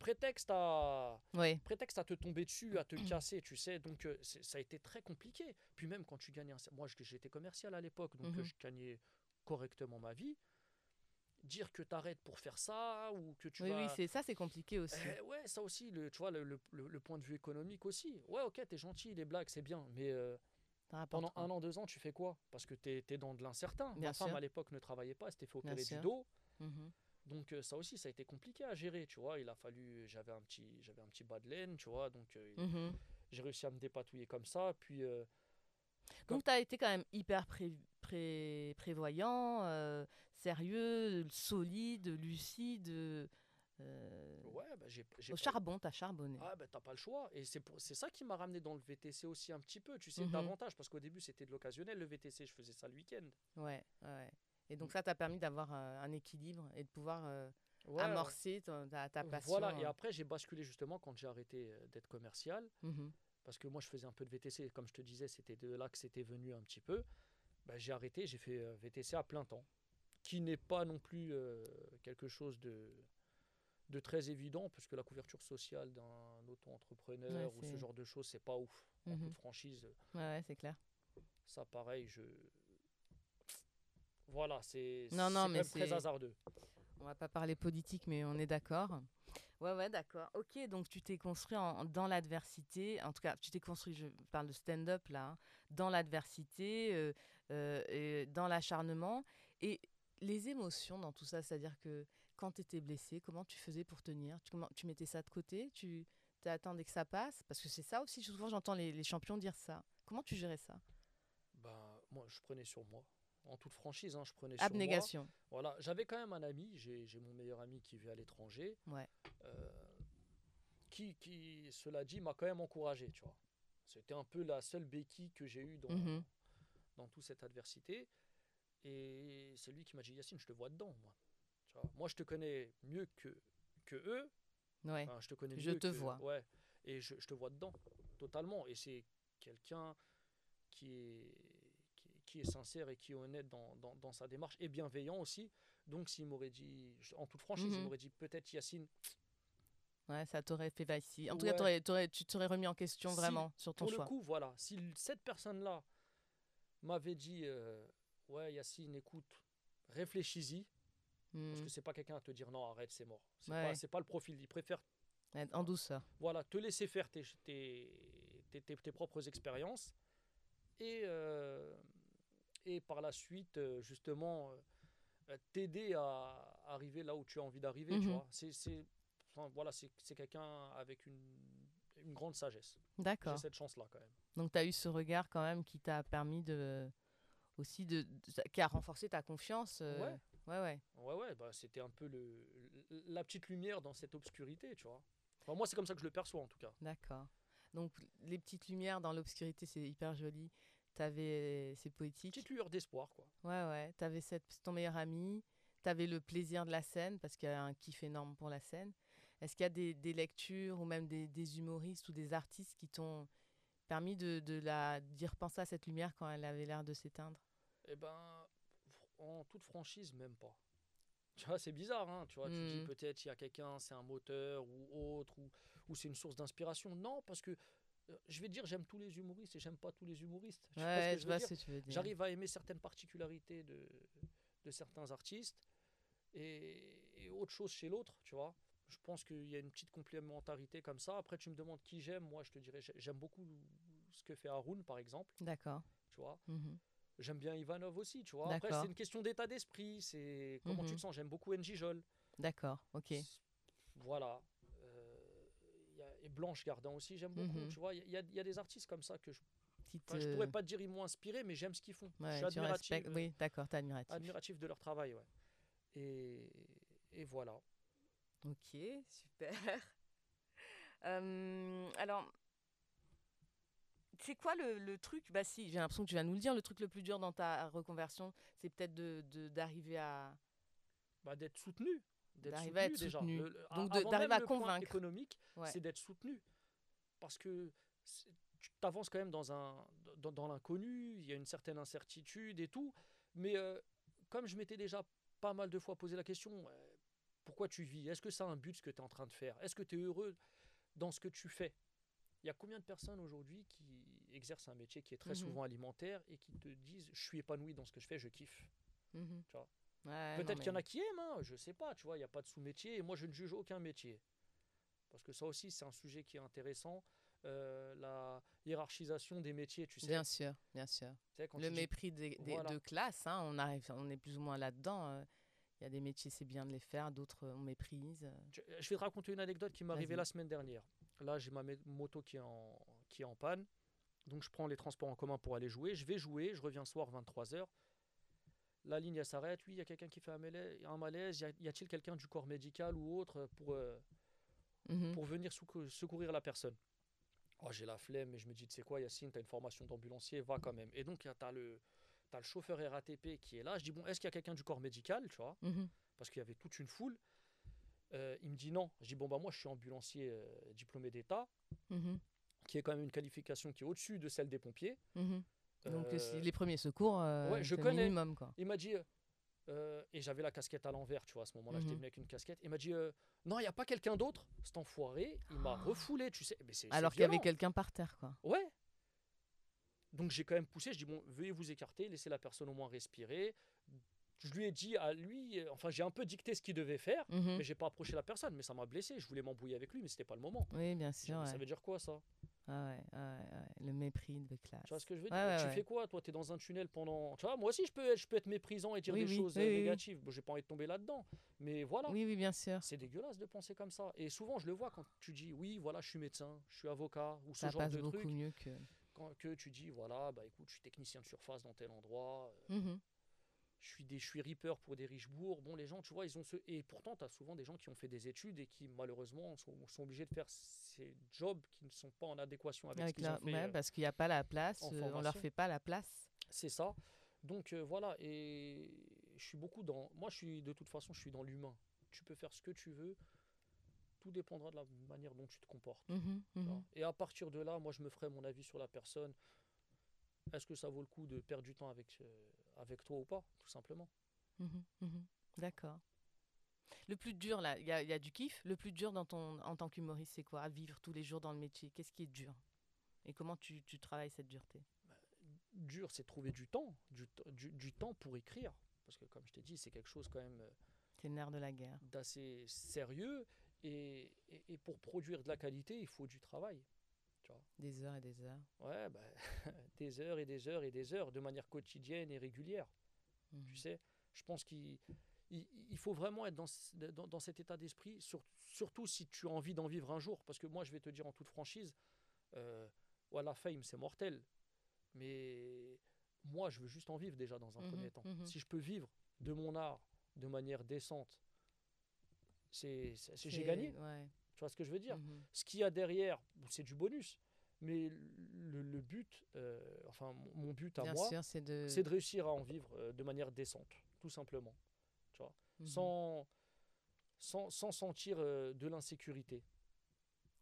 prétexte à, Oui, prétexte à te tomber dessus, à te casser, tu sais. Donc, euh, ça a été très compliqué. Puis même quand tu gagnais un... Moi, j'étais commercial à l'époque, donc Mhm. euh, je gagnais correctement ma vie. Dire que t'arrêtes pour faire ça, ou que tu oui, vas... oui, c'est ça, c'est compliqué aussi. Eh ouais, ça aussi, le, tu vois, le, le- point de vue économique aussi. Ouais, ok, t'es gentil, les blagues, c'est bien, mais euh, pendant quoi. un an, deux ans, tu fais quoi? Parce que t'es es dans de l'incertain. Ma femme, sûr. à l'époque, ne travaillait pas, elle s'était fait opérer du dos. Mhm. Donc euh, ça aussi, ça a été compliqué à gérer, tu vois. Il a fallu, j'avais un petit, j'avais un petit bas de laine, tu vois. Donc euh, Mhm. j'ai réussi à me dépatouiller comme ça. Puis euh, Donc, tu as été quand même hyper pré- pré- prévoyant, euh, sérieux, solide, lucide. euh, ouais, bah, j'ai, j'ai au pas- charbon, tu as charbonné. Ah bah t'as pas le choix et c'est pour c'est ça qui m'a ramené dans le VTC aussi un petit peu tu sais Mhm. davantage parce qu'au début c'était de l'occasionnel le VTC je faisais ça le week-end Ouais, ouais. Et donc, ça t'a permis d'avoir euh, un équilibre et de pouvoir euh, Ouais, amorcer ton- ta, ta passion. Voilà, et euh. après j'ai basculé justement quand j'ai arrêté d'être commercial, Mhm. parce que moi je faisais un peu de VTC, comme je te disais, c'était de là que c'était venu un petit peu. Bah, j'ai arrêté, j'ai fait VTC à plein temps, qui n'est pas non plus quelque chose de, de très évident, parce que la couverture sociale d'un auto-entrepreneur Ouais, ou ce genre de choses, c'est pas ouf. En Mhm. toute franchise, Ouais, ouais, c'est clair. ça pareil, je. Voilà, c'est Non, non, mais très hasardeux. On va pas parler politique, mais on est d'accord. Ouais, ouais, d'accord. Ok, donc tu t'es construit en- dans l'adversité. En tout cas, tu t'es construit, je parle de stand-up là, hein, dans l'adversité, euh, euh, dans l'acharnement. Et les émotions dans tout ça, c'est-à-dire que quand tu étais blessé, comment tu faisais pour tenir? Tu, comment, tu mettais ça de côté? Tu attendais que ça passe? Parce que c'est ça aussi, souvent j'entends les, les champions dire ça. Comment tu gérais ça? Ben, moi, je prenais sur moi. En toute franchise, hein, je prenais sur moi. Abnégation. Voilà, j'avais quand même un ami, j'ai mon meilleur ami qui vit à l'étranger, Ouais. euh, qui, qui, cela dit, m'a quand même encouragé, tu vois. C'était un peu la seule béquille que j'ai eue dans, Mhm. dans toute cette adversité. Et c'est lui qui m'a dit, Yacine, je te vois dedans, moi. Tu vois, moi, je te connais mieux que, que eux. Ouais. Enfin, je te connais Je mieux te que- vois. Ouais. Et je, je te vois dedans, totalement. Et c'est quelqu'un qui est, qui, est- sincère et qui est honnête dans, dans, dans sa démarche et bienveillant aussi. Donc, s'il m'aurait dit, en toute franchise, il Mhm. m'aurait dit peut-être Yacine, Ouais, ça t'aurait fait vaciller. En tout cas, Ouais. t'aurais- t'aurais- tu t'aurais remis en question Si, vraiment sur ton pour choix. le coup, voilà, si cette personne-là m'avait dit euh, Ouais, Yacine, écoute, réfléchis-y, parce Hmm. que c'est pas quelqu'un à te dire non, arrête, c'est mort. C'est Ouais. pas, pas le profil. Il préfère Ouais, En douceur. voilà, te laisser faire tes, tes, tes, tes- tes propres expériences et, euh, et par la suite, euh, justement, euh, t'aider à arriver là où tu as envie d'arriver. Mhm. vois. C'est, enfin, voilà, c'est, quelqu'un avec une, une grande sagesse. J'ai D'accord. cette chance-là quand même. Donc, tu as eu ce regard quand même qui t'a permis de. aussi de, de- qui a renforcé ta confiance. euh, Ouais. Ouais, ouais. Ouais, ouais, bah, c'était un peu le, la petite lumière dans cette obscurité, tu vois. Enfin, moi, c'est comme ça que je le perçois en tout cas. D'accord. Donc, les petites lumières dans l'obscurité, c'est hyper joli. T'avais. C'est poétique. Petite lueur d'espoir, quoi. Ouais, ouais. T'avais cette... ton meilleur ami. T'avais le plaisir de la scène parce qu'il y a un kiff énorme pour la scène. Est-ce qu'il y a des, des lectures ou même des, des humoristes ou des artistes qui t'ont permis de, de la d'y repenser à cette lumière quand elle avait l'air de s'éteindre? Eh ben, en toute franchise, même pas. Tu vois, c'est bizarre, hein. Tu vois, tu dis Mhm. peut-être il y a quelqu'un, c'est un moteur ou autre, ou, ou c'est une source d'inspiration. Non, parce que euh, je vais dire, j'aime tous les humoristes et j'aime pas tous les humoristes. Tu vois ce Ouais, que je je veux vois dire ce que tu veux dire. J'arrive à aimer certaines particularités de, de certains artistes et, et autre chose chez l'autre, tu vois. Je pense qu'il y a une petite complémentarité comme ça. Après, tu me demandes qui j'aime. Moi, je te dirais, j'ai- j'aime beaucoup ce que fait Haroun, par exemple, D'accord. tu vois. Mhm. J'aime bien Ivanov aussi, tu vois. Après, c'est une question d'état d'esprit. C'est comment tu Mhm. te sens. J'aime beaucoup NJ Jol. D'accord, ok. Voilà. Euh, et Blanche Gardin aussi, j'aime beaucoup. Mhm. Tu vois, il y, a- il y a des artistes comme ça que je, enfin, je pourrais pas te dire ils m'ont inspiré, mais j'aime ce qu'ils font. Ouais, je suis tu admiratif, euh, Oui, d'accord, t'es admiratif. admiratif de leur travail, ouais. Et, et voilà. Ok, super. Euh, alors, c'est quoi le, le truc Bah si, j'ai l'impression que tu vas nous le dire. Le truc le plus dur dans ta reconversion, c'est peut-être de de- d'arriver à... Bah, d'être soutenu. D'arriver à être déjà. soutenu. Le- le- Donc, d'arriver à convaincre. économique, Ouais. c'est d'être soutenu. Parce que tu t'avances quand même dans, un, dans, dans l'inconnu, il y a une certaine incertitude et tout. Mais euh, comme je m'étais déjà pas mal de fois posé la question, euh, pourquoi tu vis? Est-ce que ça a un but ce que tu es en train de faire? Est-ce que tu es heureux dans ce que tu fais? Il y a combien de personnes aujourd'hui qui exercent un métier qui est très Mhm. souvent alimentaire et qui te disent je suis épanoui dans ce que je fais, je kiffe? Mhm. Tu vois? Ouais, Peut-être qu'il y en a qui aiment, hein, je sais pas, tu vois, il n'y a pas de sous-métier et moi je ne juge aucun métier. Parce que ça aussi, c'est un sujet qui est intéressant. euh, la hiérarchisation des métiers, tu sais. Bien sûr, bien sûr. Tu sais, quand Le mépris des, des- Voilà. de classe, hein, on, arrive, on est plus ou moins là-dedans. euh. Il y a des métiers, c'est bien de les faire, d'autres, on méprise. euh. Je je vais te raconter une anecdote qui m'est arrivée la semaine dernière. Là, j'ai ma moto qui est, en, qui est en panne. Donc, je prends les transports en commun pour aller jouer. Je vais jouer. Je reviens soir 23h. La ligne, s'arrête. Oui, il y a quelqu'un qui fait un malaise. Un malaise. Y a-t-il quelqu'un du corps médical ou autre pour, euh, Mhm. pour venir secou- secourir la personne? Oh, J'ai la flemme, mais je me dis, tu sais quoi, Yacine, tu as une formation d'ambulancier, va quand même. Et donc, tu as le, t'as le chauffeur RATP qui est là. Je dis, bon, est-ce qu'il y a quelqu'un du corps médical, tu vois? Mhm. parce qu'il y avait toute une foule. Euh, il me dit non. Je dis bon bah moi je suis ambulancier euh, diplômé d'État, Mhm. qui est quand même une qualification qui est au-dessus de celle des pompiers. Donc, euh, Euh, les premiers secours, euh, ouais, je connais. minimum. Quoi. Il m'a dit Euh, et j'avais la casquette à l'envers, tu vois, à ce moment-là, j'étais Mhm. venu avec une casquette. Il m'a dit euh, Non, il n'y a pas quelqu'un d'autre? Cet enfoiré, il m'a Ah. refoulé, tu sais. Mais Alors qu'il y avait quelqu'un par terre, quoi. Ouais. Donc j'ai quand même poussé, je dis Bon, veuillez vous écarter, laissez la personne au moins respirer. Je lui ai dit à lui, enfin, j'ai un peu dicté ce qu'il devait faire, Mhm. mais j'ai pas approché la personne, mais ça m'a blessé. Je voulais m'embrouiller avec lui, mais c'était pas le moment. Oui, bien sûr. Ouais. Ça veut dire quoi ça? Ah ouais, ouais, ouais, Le mépris de classe. Tu vois ce que je veux dire? Ouais, Tu fais quoi Toi, tu es dans un tunnel pendant. Tu vois, moi aussi, je peux, être- je peux être méprisant et dire Oui, des oui, choses oui, euh, négatives. Bon, j'ai pas envie de tomber là-dedans. Mais voilà. Oui, oui, bien sûr. C'est dégueulasse de penser comme ça. Et souvent, je le vois quand tu dis oui, voilà, je suis médecin, je suis avocat, ou ce Ça genre passe de beaucoup truc. mieux que. Quand, que tu dis voilà, bah écoute, je suis technicien de surface dans tel endroit, euh, Mhm. Je suis des, je suis reaper pour des riches bourgs. Bon, les gens, tu vois, ils ont ce. Et pourtant, tu as souvent des gens qui ont fait des études et qui, malheureusement, sont, sont obligés de faire ces jobs qui ne sont pas en adéquation avec, Avec ce la- ont fait. ouais, euh, parce qu'il n'y a pas la place, euh, on leur fait pas la place. C'est ça. Donc euh, voilà, et je suis beaucoup dans. Moi, je suis de toute façon, je suis dans l'humain. Tu peux faire ce que tu veux. Tout dépendra de la manière dont tu te comportes. Mhm, mhm. Et à partir de là, moi, je me ferai mon avis sur la personne. Est-ce que ça vaut le coup de perdre du temps avec, euh, avec toi ou pas, tout simplement Mhm, mhm. D'accord. Le plus dur, là, il y a, il y a du kiff. Le plus dur dans ton, en tant qu'humoriste, c'est quoi Vivre tous les jours dans le métier? Qu'est-ce qui est dur? Et comment tu, tu travailles cette dureté? Dur, c'est trouver du temps, du, t- du, du temps pour écrire. Parce que, comme je t'ai dit, c'est quelque chose quand même euh, C'est le nerf de la guerre. d'assez sérieux. Et, et, et pour produire de la qualité, il faut du travail. Des heures et des heures. Ouais, bah, des heures et des heures et des heures de manière quotidienne et régulière. Mhm. Tu sais, je pense qu'il il, il faut vraiment être dans, dans, dans cet état d'esprit, sur- surtout si tu as envie d'en vivre un jour. Parce que moi, je vais te dire en toute franchise, euh, ouais, la fame, c'est mortel. Mais moi, je veux juste en vivre déjà dans un Mhm, premier temps. mhm. Si je peux vivre de mon art de manière décente, c'est j'ai gagné. Ouais. Tu vois ce que je veux dire? Ce qu'il y a derrière, c'est du bonus. Mais le, le but, euh, enfin mon- but à Bien moi, c'est de. réussir à en vivre euh, de manière décente, tout simplement. Tu vois, Mhm. sans, sans, sans sentir euh, de l'insécurité.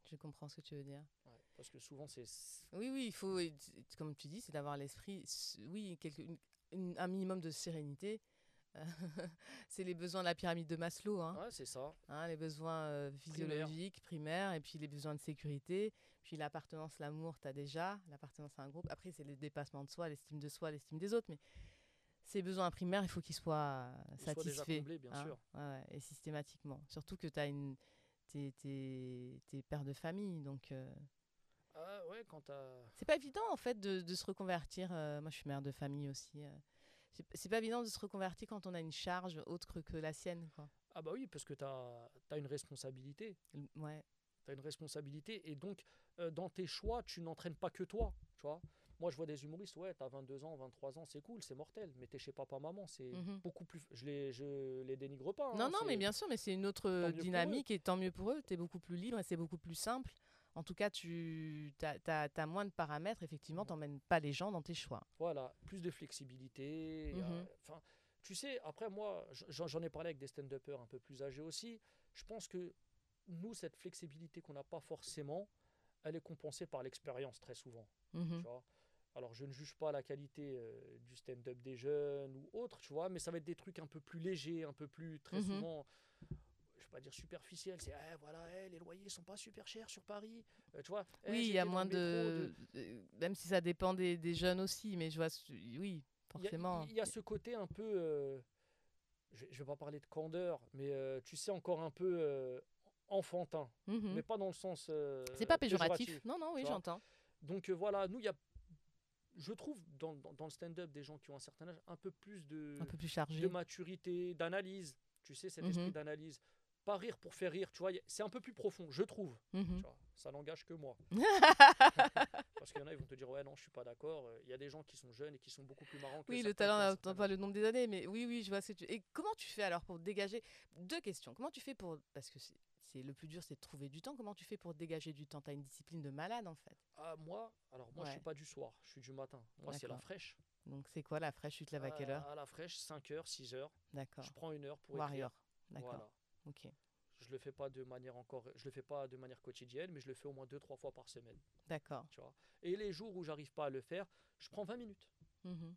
Je comprends ce que tu veux dire. Ouais, parce que souvent, c'est. Oui, oui, il faut, comme tu dis, c'est d'avoir l'esprit, oui, quelque, une- un minimum de sérénité. c'est les besoins de la pyramide de Maslow, hein, Ouais, c'est ça. hein, les besoins euh, physiologiques, primaires, et puis les besoins de sécurité, puis l'appartenance, l'amour, tu as déjà, l'appartenance à un groupe. Après, c'est le dépassement de soi, l'estime de soi, l'estime des autres, mais ces besoins primaires, il faut qu'ils soient Ils soient déjà satisfaits. comblés, bien hein, sûr. ouais, et systématiquement. Surtout que tu as une. T'es, t'es- t'es père de famille, donc euh, Ah ouais, quand t'as. c'est pas évident en fait de, de se reconvertir. euh, moi, je suis mère de famille aussi. C'est- pas évident de se reconvertir quand on a une charge autre que, la sienne, quoi. Ah bah oui, parce que t'as as une responsabilité. Ouais. tu as une responsabilité et donc euh, dans tes choix, tu n'entraînes pas que toi, tu vois. Moi, je vois des humoristes, ouais, tu as 22 ans, 23 ans, c'est cool, c'est mortel, mais t'es chez papa, maman, c'est Mhm. beaucoup plus. Je les, je les dénigre pas. non, hein, non, mais c'est- bien sûr, mais c'est une autre dynamique et tant mieux pour eux. Tu es beaucoup plus libre et c'est beaucoup plus simple. En tout cas, tu as, moins de paramètres. Effectivement, Mhm. t'emmènes pas les gens dans tes choix. Voilà, plus de flexibilité. Enfin, tu sais, après, moi, j'en ai parlé avec des stand-uppers un peu plus âgés aussi. Je pense que nous, cette flexibilité qu'on n'a pas forcément, elle est compensée par l'expérience très souvent. Tu vois. Alors je ne juge pas la qualité euh, du stand-up des jeunes ou autres, tu vois, mais ça va être des trucs un peu plus légers, un peu plus très souvent, vais pas dire superficiels, c'est eh, voilà, eh, les loyers sont pas super chers sur Paris, euh, tu vois. eh, Oui, il y a moins de... euh, Même si ça dépend des, des jeunes aussi, mais je vois... Oui, forcément. Il y, a ce côté un peu, euh, je, je vais pas parler de candeur, mais euh, tu sais encore un peu enfantin, Mhm. mais pas dans le sens. C'est pas péjoratif. Non, non, oui, j'entends. Donc voilà, nous, il y a, je trouve, dans, dans- dans le stand-up, des gens qui ont un certain âge, un peu plus de, Un peu plus chargé. de maturité, d'analyse. Tu sais, cet Mhm. esprit d'analyse. Pas rire pour faire rire, tu vois, c'est un peu plus profond, je trouve. Mhm. Tu vois, ça n'engage que moi. Parce qu'il y en a, ils vont te dire, ouais, non, je suis pas d'accord. Euh, Il y a des gens qui sont jeunes et qui sont beaucoup plus marrants que Oui, le talent n'attend pas le nombre des années, mais oui, oui, je vois ce que tu... Et comment tu fais alors pour dégager... Deux questions. Comment tu fais pour... Parce que c'est le plus dur, c'est de trouver du temps. Comment tu fais pour dégager du temps? Tu as une discipline de malade, en fait. Ah, moi, alors moi, je suis pas du soir, je suis du matin. Moi, c'est la fraîche. Donc, c'est quoi la fraîche? Tu te lèves à quelle heure? À la fraîche, 5 heures, 6 heures. D'accord. Je prends une heure pour Warrior. écrire. D'accord. Voilà. Ok. Je le fais pas de manière encore, je le fais pas de manière quotidienne, mais je le fais au moins deux trois fois par semaine, D'accord. tu vois. Et les jours où j'arrive pas à le faire, je prends 20 minutes. Mhm.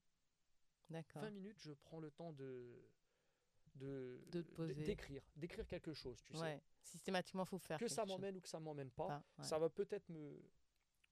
D'accord. 20 minutes, je prends le temps de de d'écrire, d'écrire quelque chose, tu sais. Ouais. Systématiquement, faut faire. Que ça m'emmène ou que ça m'emmène pas, Pas, ouais. ça va peut-être me,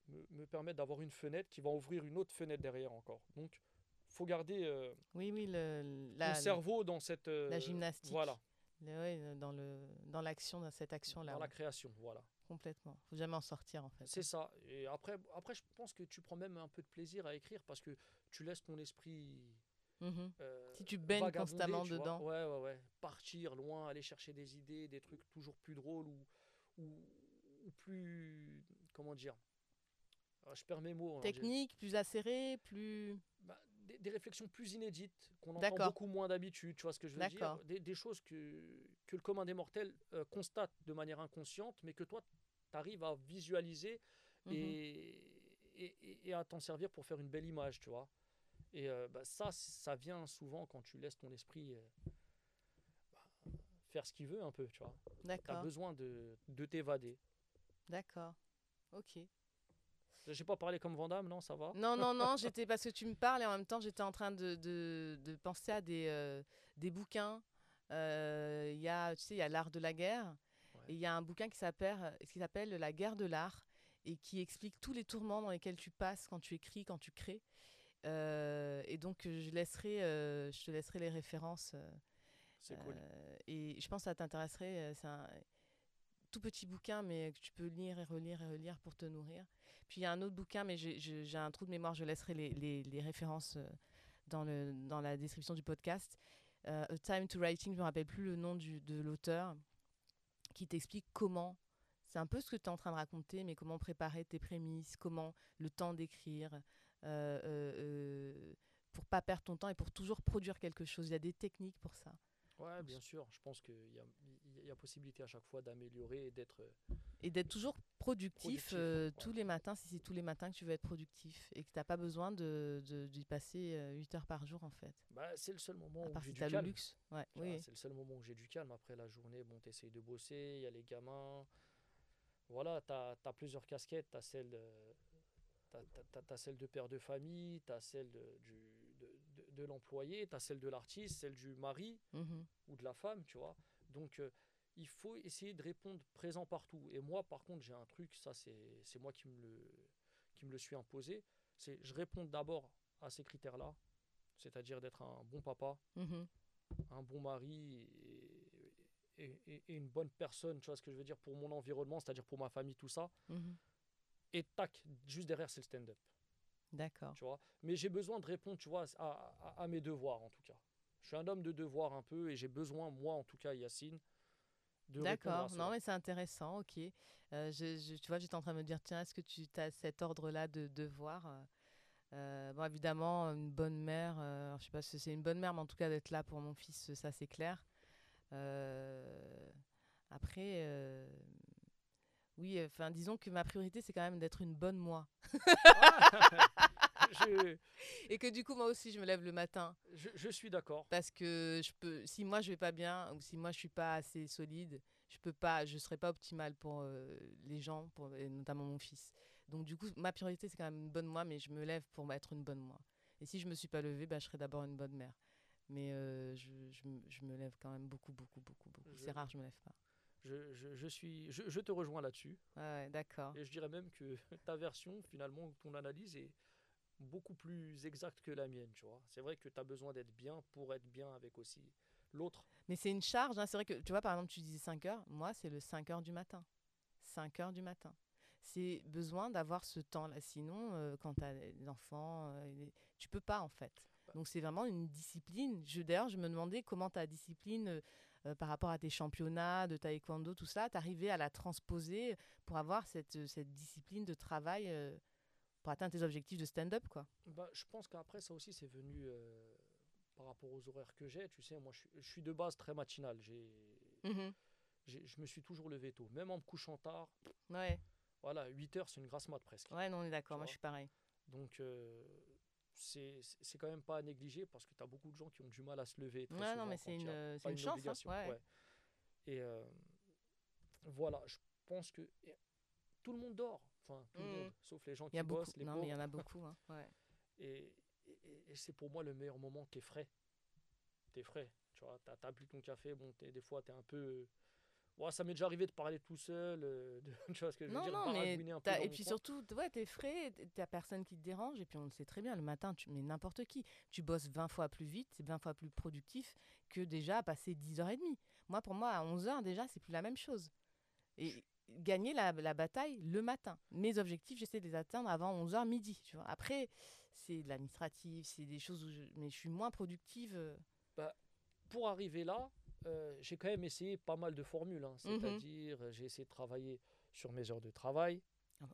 me, me permettre d'avoir une fenêtre qui va ouvrir une autre fenêtre derrière encore. Donc, faut garder euh, Oui, oui, le, la, cerveau dans cette euh, gymnastique. Voilà, ouais, dans le dans l'action, dans cette action-là, dans la création, voilà. complètement. Faut jamais en sortir en fait. C'est ça. Et après, après, je pense que tu prends même un peu de plaisir à écrire parce que tu laisses ton esprit. Mhm. euh, Si tu baignes constamment tu dedans. Ouais, ouais, ouais. Partir loin, aller chercher des idées, des trucs toujours plus drôles ou, ou, ou plus. Comment dire Ah, Je perds mes mots. hein, Technique, plus acéré, plus. bah, des, des réflexions plus inédites qu'on entend beaucoup moins d'habitude, tu vois ce que je veux dire des, des choses que, que le commun des mortels euh, constate de manière inconsciente, mais que toi, tu arrives à visualiser Mhm. et, et, et- et à t'en servir pour faire une belle image, tu vois. Et euh, bah, ça, ça vient souvent quand tu laisses ton esprit euh, bah, faire ce qu'il veut un peu, tu vois. Tu as D'accord, besoin de, de t'évader. d'accord. Ok. J'ai pas parlé comme Vandame, non, ça va Non, non, non, j'étais parce que tu me parles et en même temps j'étais en train de, de, de penser à des, euh, des bouquins. Euh, Il y a, tu sais, il y a l'art de la guerre Ouais. et il y a un bouquin qui s'appelle, qui s'appelle La guerre de l'art et qui explique tous les tourments dans lesquels tu passes quand tu écris, quand tu crées. Euh, et donc je laisserai, euh, je te laisserai les références. euh, C'est cool. euh, et je pense que ça t'intéresserait. euh, C'est un tout petit bouquin, mais que tu peux lire et relire et relire pour te nourrir. Puis il y a un autre bouquin, mais j'ai- un trou de mémoire, je laisserai les, les- les références euh, dans, le, dans la description du podcast. Euh, A Time to Writing, je ne me rappelle plus le nom du, de l'auteur, qui t'explique comment. C'est un peu ce que tu es en train de raconter, mais comment préparer tes prémices, comment le temps d'écrire, euh, euh, euh, pour pas perdre ton temps et pour toujours produire quelque chose. Il y a des techniques pour ça. Ouais, bien sûr. Je pense qu'il y a, y a possibilité à chaque fois d'améliorer et d'être. euh, Et d'être toujours productif, Productif, euh, ouais. tous les matins, si c'est tous les matins que tu veux être productif et que tu n'as pas besoin de, de- d'y passer 8 heures par jour en fait. Bah, c'est le seul moment à où part j'ai si du tu as le calme. luxe. Ouais, Tu oui. C'est le seul moment où j'ai du calme. Après la journée, bon, t'essayes de bosser, il y a les gamins. Voilà, t'as as plusieurs casquettes. T'as celle, de, t'as, t'as celle de père de famille, t'as celle de, du, de, de- de l'employé, t'as celle de l'artiste, celle du mari Mhm. ou de la femme, tu vois. Donc, euh, il faut essayer de répondre présent partout. Et moi, par contre, j'ai un truc, ça, c'est moi qui me, le, qui me le suis imposé. C'est je réponds d'abord à ces critères-là, c'est-à-dire d'être un bon papa, Mhm. un bon mari et, et- et- et une bonne personne, tu vois ce que je veux dire, pour mon environnement, c'est-à-dire pour ma famille, tout ça. Mhm. Et tac, juste derrière, c'est le stand-up, D'accord. tu vois. Mais j'ai besoin de répondre, tu vois, à, à- à mes devoirs, en tout cas. Je suis un homme de devoirs un peu, et j'ai besoin, moi, en tout cas, Yacine, D'accord. Non, mais c'est intéressant. Ok. Euh, je, je- tu vois, j'étais en train de me dire, tiens, est-ce que tu as cet ordre-là de devoir euh, euh, Bon, évidemment, une bonne mère. euh, je sais pas si c'est une bonne mère, mais en tout cas d'être là pour mon fils, ça c'est clair. Après, oui, enfin, disons que ma priorité c'est quand même d'être une bonne moi, je, et que du coup moi aussi je me lève le matin. je- je suis d'accord. parce que je peux si moi je vais pas bien ou si moi je suis pas assez solide je peux pas je serai pas optimale pour euh, les gens pour et notamment mon fils donc du coup ma priorité c'est quand même une bonne moi mais je me lève pour être une bonne moi et si je me suis pas levée bah, je serai d'abord une bonne mère mais euh, je, je me- je me lève quand même beaucoup beaucoup beaucoup beaucoup c'est rare je me lève pas Je, je- je suis, je, je te rejoins là-dessus. ouais, d'accord Et je dirais même que ta version, finalement, ton analyse est beaucoup plus exacte que la mienne, tu vois. C'est vrai que tu as besoin d'être bien pour être bien avec aussi l'autre. Mais c'est une charge, hein. c'est vrai que, tu vois, par exemple, tu disais 5 heures, moi, c'est le 5 heures du matin. 5 heures du matin. C'est besoin d'avoir ce temps-là. Sinon, euh, quand tu as des enfants, euh, tu peux pas, en fait. Bah. Donc, c'est vraiment une discipline. Je, D'ailleurs, je me demandais comment ta discipline, euh, par rapport à tes championnats de taekwondo, tout ça, t'arrivais à la transposer pour avoir cette, cette discipline de travail euh, pour atteindre tes objectifs de stand-up, quoi. Bah, je pense qu'après, ça aussi, c'est venu euh, par rapport aux horaires que j'ai. Tu sais, moi, je suis, je suis de base très matinal. J'ai, j'ai- je me suis toujours levé tôt. Même en me couchant tard, Ouais. voilà, 8 heures, c'est une grasse mat presque. ouais, non, on est d'accord, moi, je suis pareil. Donc, euh, c'est c'est- quand même pas à négliger parce que tu as beaucoup de gens qui ont du mal à se lever. Très Ouais, non, mais c'est une, euh, c'est une chance, hein. obligation, ouais. ouais. Et euh, voilà, je pense que tout le monde dort. Enfin, tout le monde, sauf les gens Il qui y a beaucoup. bossent, les Non, mais il y en a beaucoup. hein, ouais. Et, et- et c'est pour moi le meilleur moment, t'es frais. T'es frais. Tu vois, t'as plus ton café, bon, t'es- des fois, t'es un peu. Ouais, ça m'est déjà arrivé de parler tout seul, euh, de- tu vois ce que je veux Non, dire, non, mais baragouiner un peu t'as- dans et puis coin. surtout, ouais, t'es frais, t'as personne qui te dérange, et puis on le sait très bien, le matin, tu mets n'importe qui. Tu bosses 20 fois plus vite, c'est 20 fois plus productif que déjà passer 10h30. Moi, pour moi, à 11h, déjà, c'est plus la même chose. Et gagner la, la bataille le matin. Mes objectifs, j'essaie de les atteindre avant 11h midi. Tu vois. Après, c'est de l'administratif, c'est des choses où je... Mais je suis moins productive. euh. pour arriver là, euh, j'ai quand même essayé pas mal de formules. hein. Mhm. C'est-à-dire, j'ai essayé de travailler sur mes heures de travail.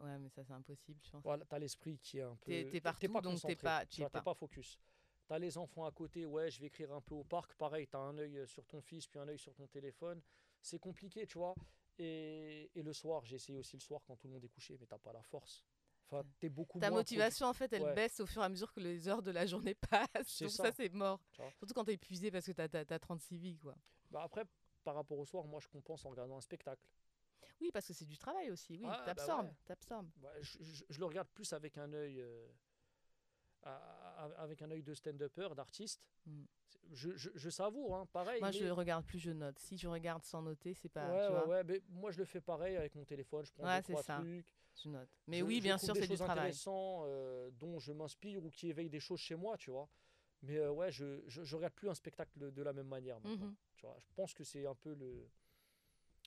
Ouais, mais ça, c'est impossible, je pense. Voilà, t'as l'esprit qui est un peu. T'es- t'es partout, pas donc t'es pas- t'es pas. pas focus. T'as les enfants à côté, ouais, je vais écrire un peu au parc. Pareil, t'as un œil euh, sur ton fils, puis un œil sur ton téléphone. C'est compliqué, tu vois. Et, et le soir, j'ai essayé aussi le soir quand tout le monde est couché, mais t'as pas la force. Enfin, t'es beaucoup Ta moins motivation, en fait, elle Ouais. baisse au fur et à mesure que les heures de la journée passent. Donc ça. ça, c'est mort. Surtout quand t'es épuisé parce que t'as as, 36 vies, quoi. Bah après, par rapport au soir, moi, je compense en regardant un spectacle. Oui, parce que c'est du travail aussi. Oui, Ah, bah t'absorbes, ouais. je, je- je le regarde plus avec un œil, euh, à- avec un œil de stand-upper, d'artiste. Mm. C'est- Je, je- je savoure, hein, pareil. Moi, mais- je regarde plus, je note. Si je regarde sans noter, c'est pas. ouais, tu ouais, vois, ouais, mais moi je le fais pareil avec mon téléphone, je prends Ouais, deux, trois ça. trucs. je note. Mais Je- oui, bien sûr, c'est du travail. intéressants euh, dont je m'inspire ou qui éveillent des choses chez moi, tu vois. Mais euh, ouais, je, je, regarde plus un spectacle de, la même manière maintenant. Mhm. Tu vois. Je pense que c'est un peu le,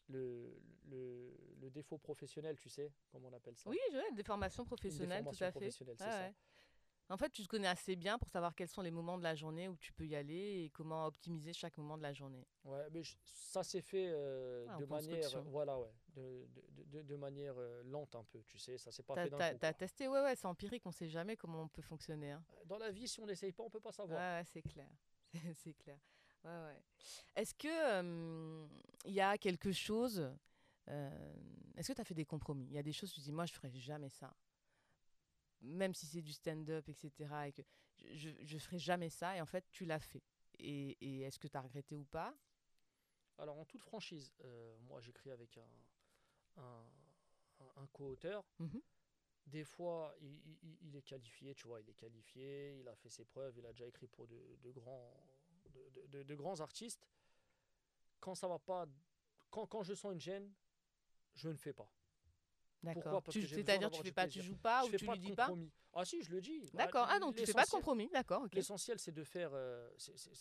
le, le, le défaut professionnel, tu sais, comme on appelle ça? Oui, je- des formations professionnelles, tout à fait. Ouais, ça. En fait, tu te connais assez bien pour savoir quels sont les moments de la journée où tu peux y aller et comment optimiser chaque moment de la journée. Ouais, mais je- ça s'est fait euh, en de manière, voilà, ouais, de, de, de, de manière euh, lente un peu, tu sais, ça s'est pas fait d'un t'as- coup, t'as quoi. testé, ouais, ouais, c'est empirique, on sait jamais comment on peut fonctionner. hein. Dans la vie, si on n'essaye pas, on peut pas savoir. Ouais, c'est clair. c'est clair. Ouais, ouais. Est-ce que il y a quelque chose euh, Est-ce que tu as fait des compromis? Il y a des choses, tu dis, moi, je ferai jamais ça. Même si c'est du stand-up, etc. Et que je, je, ferai jamais ça. Et en fait, tu l'as fait. Et, et est-ce que tu as regretté ou pas? Alors, en toute franchise, euh, moi j'écris avec un, un, un- un co-auteur. Mhm. Des fois, il, il- il- il est qualifié, tu vois, il est qualifié, il a fait ses preuves, il a déjà écrit pour de, de grands, de, de- de- de grands artistes. Quand ça va pas, quand, quand je sens une gêne, je ne fais pas. D'accord. C'est-à-dire, tu fais pas, tu joues pas je ou fais tu pas lui de dis pas? Ah si, je le dis. Bah, D'accord. Ah, donc tu fais pas de compromis. D'accord, ok. L'essentiel, c'est de faire, euh,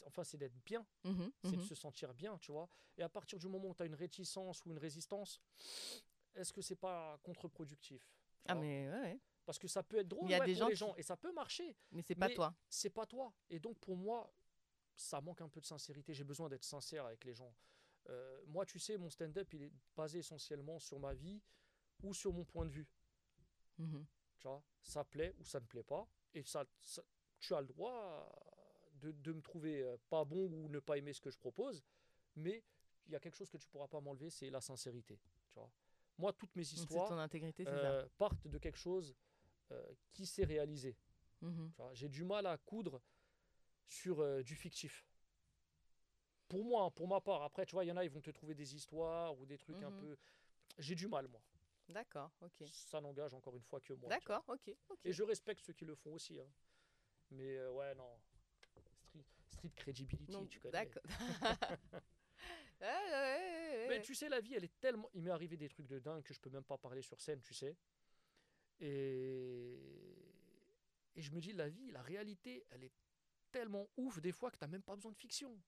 enfin, c'est d'être bien. Mhm, c'est de mhm. se sentir bien, tu vois. Et à partir du moment où tu as une réticence ou une résistance, est-ce que c'est pas contre-productif? Ah, mais ouais, ouais. Parce que ça peut être drôle Il y a ouais, des pour gens les qui- gens et ça peut marcher. Mais c'est pas Mais- toi. C'est pas toi. Et donc pour moi, ça manque un peu de sincérité. J'ai besoin d'être sincère avec les gens. Euh, moi, tu sais, mon stand-up, il est basé essentiellement sur ma vie ou sur mon point de vue. Mhm. Tu vois, ça plaît ou ça ne plaît pas. Et ça, ça- tu as le droit de, de me trouver euh, pas bon ou ne pas aimer ce que je propose. Mais il y a quelque chose que tu pourras pas m'enlever, c'est la sincérité. Tu vois. Moi, toutes mes histoires ton intégrité, euh, partent de quelque chose euh, qui s'est réalisé. Mhm. J'ai du mal à coudre sur euh, du fictif. Pour moi, hein, pour ma part. Après, tu vois, il y en a, ils vont te trouver des histoires ou des trucs un Mhm. peu. J'ai du mal, moi. D'accord, ok. Ça n'engage encore une fois que moi. D'accord, ok, ok. Et je respecte ceux qui le font aussi. hein. Mais euh, ouais, non. Street, street credibility, tu connais. D'accord. Mais tu sais, la vie, elle est tellement. Il m'est arrivé des trucs de dingue que je peux même pas parler sur scène, tu sais. Et. Et je me dis, la vie, la réalité, elle est tellement ouf des fois que t'as même pas besoin de fiction.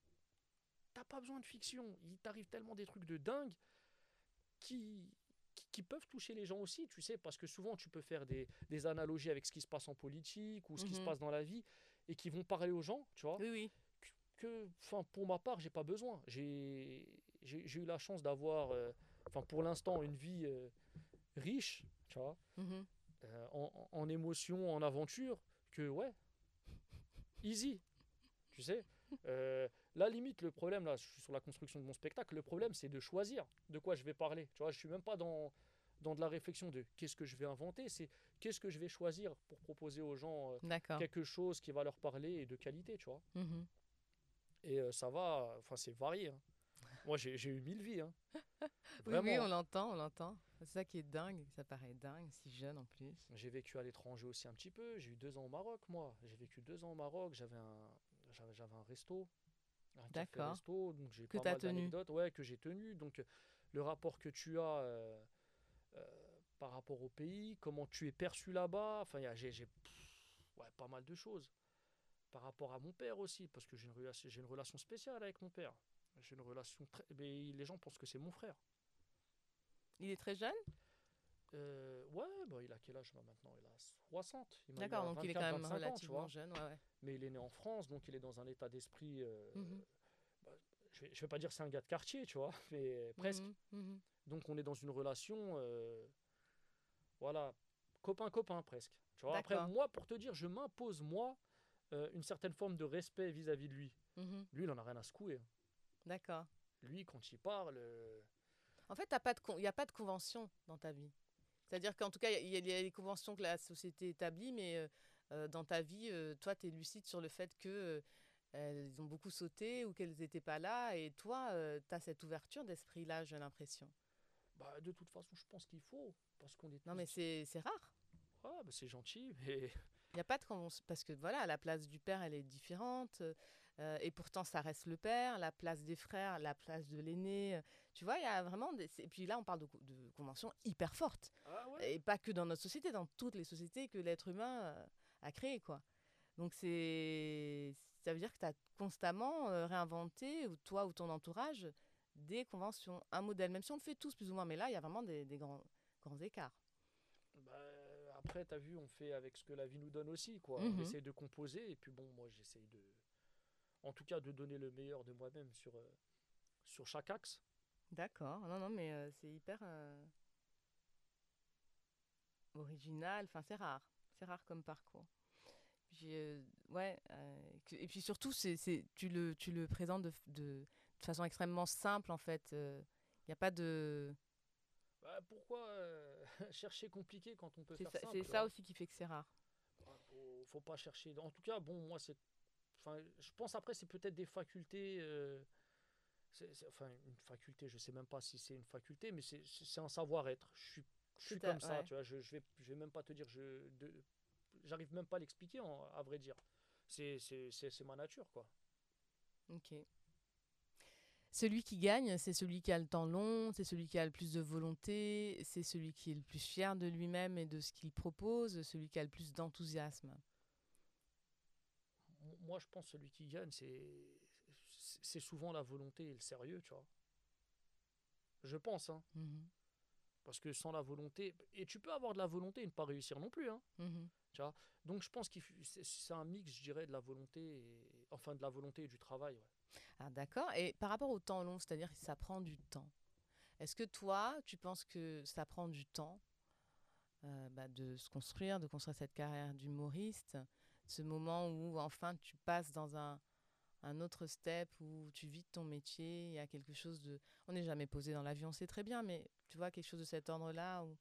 T'as pas besoin de fiction. Il t'arrive tellement des trucs de dingue qui, qui, qui peuvent toucher les gens aussi, tu sais, parce que souvent tu peux faire des, des analogies avec ce qui se passe en politique ou ce qui se Mhm. passe dans la vie et qui vont parler aux gens, tu vois Oui, oui. que, enfin, pour ma part, j'ai pas besoin. J'ai, eu la chance d'avoir, euh, enfin, pour l'instant, une vie euh, riche, tu vois, Mhm. euh, en, en émotions, en aventure, que ouais, easy, tu sais. La limite, le problème là, je suis sur la construction de mon spectacle. Le problème, c'est de choisir de quoi je vais parler. Tu vois, je suis même pas dans dans de la réflexion de qu'est-ce que je vais inventer, c'est qu'est-ce que je vais choisir pour proposer aux gens euh, quelque chose qui va leur parler et de qualité, tu vois. Mhm. Et euh, ça va, enfin c'est varié. hein. Moi j'ai eu mille vies. hein. Oui, Vraiment. oui, on l'entend, on l'entend. C'est ça qui est dingue, ça paraît dingue, si jeune en plus. J'ai vécu à l'étranger aussi un petit peu. J'ai eu deux ans au Maroc, moi. J'ai vécu deux ans au Maroc. J'avais un, j'avais un resto. Un café D'accord. resto, donc j'ai Que pas t'as mal tenu. d'anecdotes, ouais, que j'ai tenu. Donc, euh, le rapport que tu as euh, euh, par rapport au pays, comment tu es perçu là-bas. Enfin, il y a- j'ai ouais, pas mal de choses. Par rapport à mon père aussi, parce que j'ai une, relation- j'ai une relation spéciale avec mon père. J'ai une relation très. Mais les gens pensent que c'est mon frère. Il est très jeune? Euh, ouais, bah, il a quel âge là, maintenant? Il a 60. Il m'a eu D'accord, donc il est quand 24, même 25 ans, tu relativement vois. jeune. Ouais, ouais. Mais il est né en France, donc il est dans un état d'esprit. euh, Mhm. bah, je, vais, je vais pas dire c'est un gars de quartier, tu vois, mais presque. Mhm, mhm. Donc on est dans une relation, euh, voilà, copain-copain presque. Tu vois, après, moi, pour te dire, je m'impose, moi, une certaine forme de respect vis-à-vis de lui. Lui, il en a rien à secouer. hein. D'accord. Lui, quand il parle, En fait, il n'y a pas de convention dans ta vie. C'est-à-dire qu'en tout cas, il y, a- les conventions que la société établit, mais euh, dans ta vie, euh, toi, tu es lucide sur le fait que euh, elles ont beaucoup sauté ou qu'elles n'étaient pas là. Et toi, tu as cette ouverture d'esprit-là, j'ai l'impression. bah, de toute façon, je pense qu'il faut. Parce qu'on est Non, mais c'est rare. Ah, bah, c'est gentil, mais Il n'y a pas de convention. Parce que voilà, la place du père, elle est différente. Euh, et pourtant, ça reste le père. La place des frères, la place de l'aîné. euh, Tu vois, il y a vraiment. Des... Et puis là, on parle de, co- de conventions hyper fortes. ah ouais? Et pas que dans notre société, dans toutes les sociétés que l'être humain euh, a créées, quoi. Donc c'est, ça veut dire que tu as constamment réinventé, ou toi ou ton entourage, des conventions, un modèle, même si on le fait tous plus ou moins, mais là, il y a vraiment des, des grands, grands écarts. Bah, après, t'as vu, on fait avec ce que la vie nous donne aussi, quoi. On essaie de composer, et puis bon, moi, j'essaye de, en tout cas, de donner le meilleur de moi-même sur euh, sur chaque axe. D'accord, non, non, mais euh, c'est hyper euh, original, enfin, c'est rare, c'est rare comme parcours. Puis, ouais, et puis surtout, c'est, tu, le, tu le présentes de, de, de façon extrêmement simple, en fait. Il n'y a pas de. Bah, pourquoi chercher compliqué quand on peut faire ça, simple c'est ça aussi qui fait que c'est rare. Bah, faut, faut pas chercher. En tout cas, bon, moi, c'est. Enfin, je pense après, c'est peut-être des facultés. euh, enfin, une faculté, je sais même pas si c'est une faculté, mais c'est c'est un savoir-être. Je suis, je suis à- comme ça, ouais. tu vois. Je, je vais, je vais même pas te dire. Je, j'arrive même pas à l'expliquer, à vrai dire. C'est, c'est, c'est, c'est ma nature, quoi. Ok. Celui qui gagne, c'est celui qui a le temps long, c'est celui qui a le plus de volonté, c'est celui qui est le plus fier de lui-même et de ce qu'il propose, celui qui a le plus d'enthousiasme. Moi, je pense que celui qui gagne, c'est, souvent la volonté et le sérieux, tu vois. Je pense, hein. Mhm. Parce que sans la volonté. Et tu peux avoir de la volonté et ne pas réussir non plus, hein. Mhm. Donc je pense que c'est c'est un mix, je dirais, de la volonté, et, enfin de la volonté et du travail. ouais. Ah, d'accord. Et par rapport au temps long, c'est-à-dire que ça prend du temps. Est-ce que toi, tu penses que ça prend du temps euh, bah, de se construire, de construire cette carrière d'humoriste, ce moment où enfin tu passes dans un, un autre step, où tu vis de ton métier, il y a quelque chose de... On n'est jamais posé dans l'avion, c'est très bien, mais tu vois, quelque chose de cet ordre-là, où,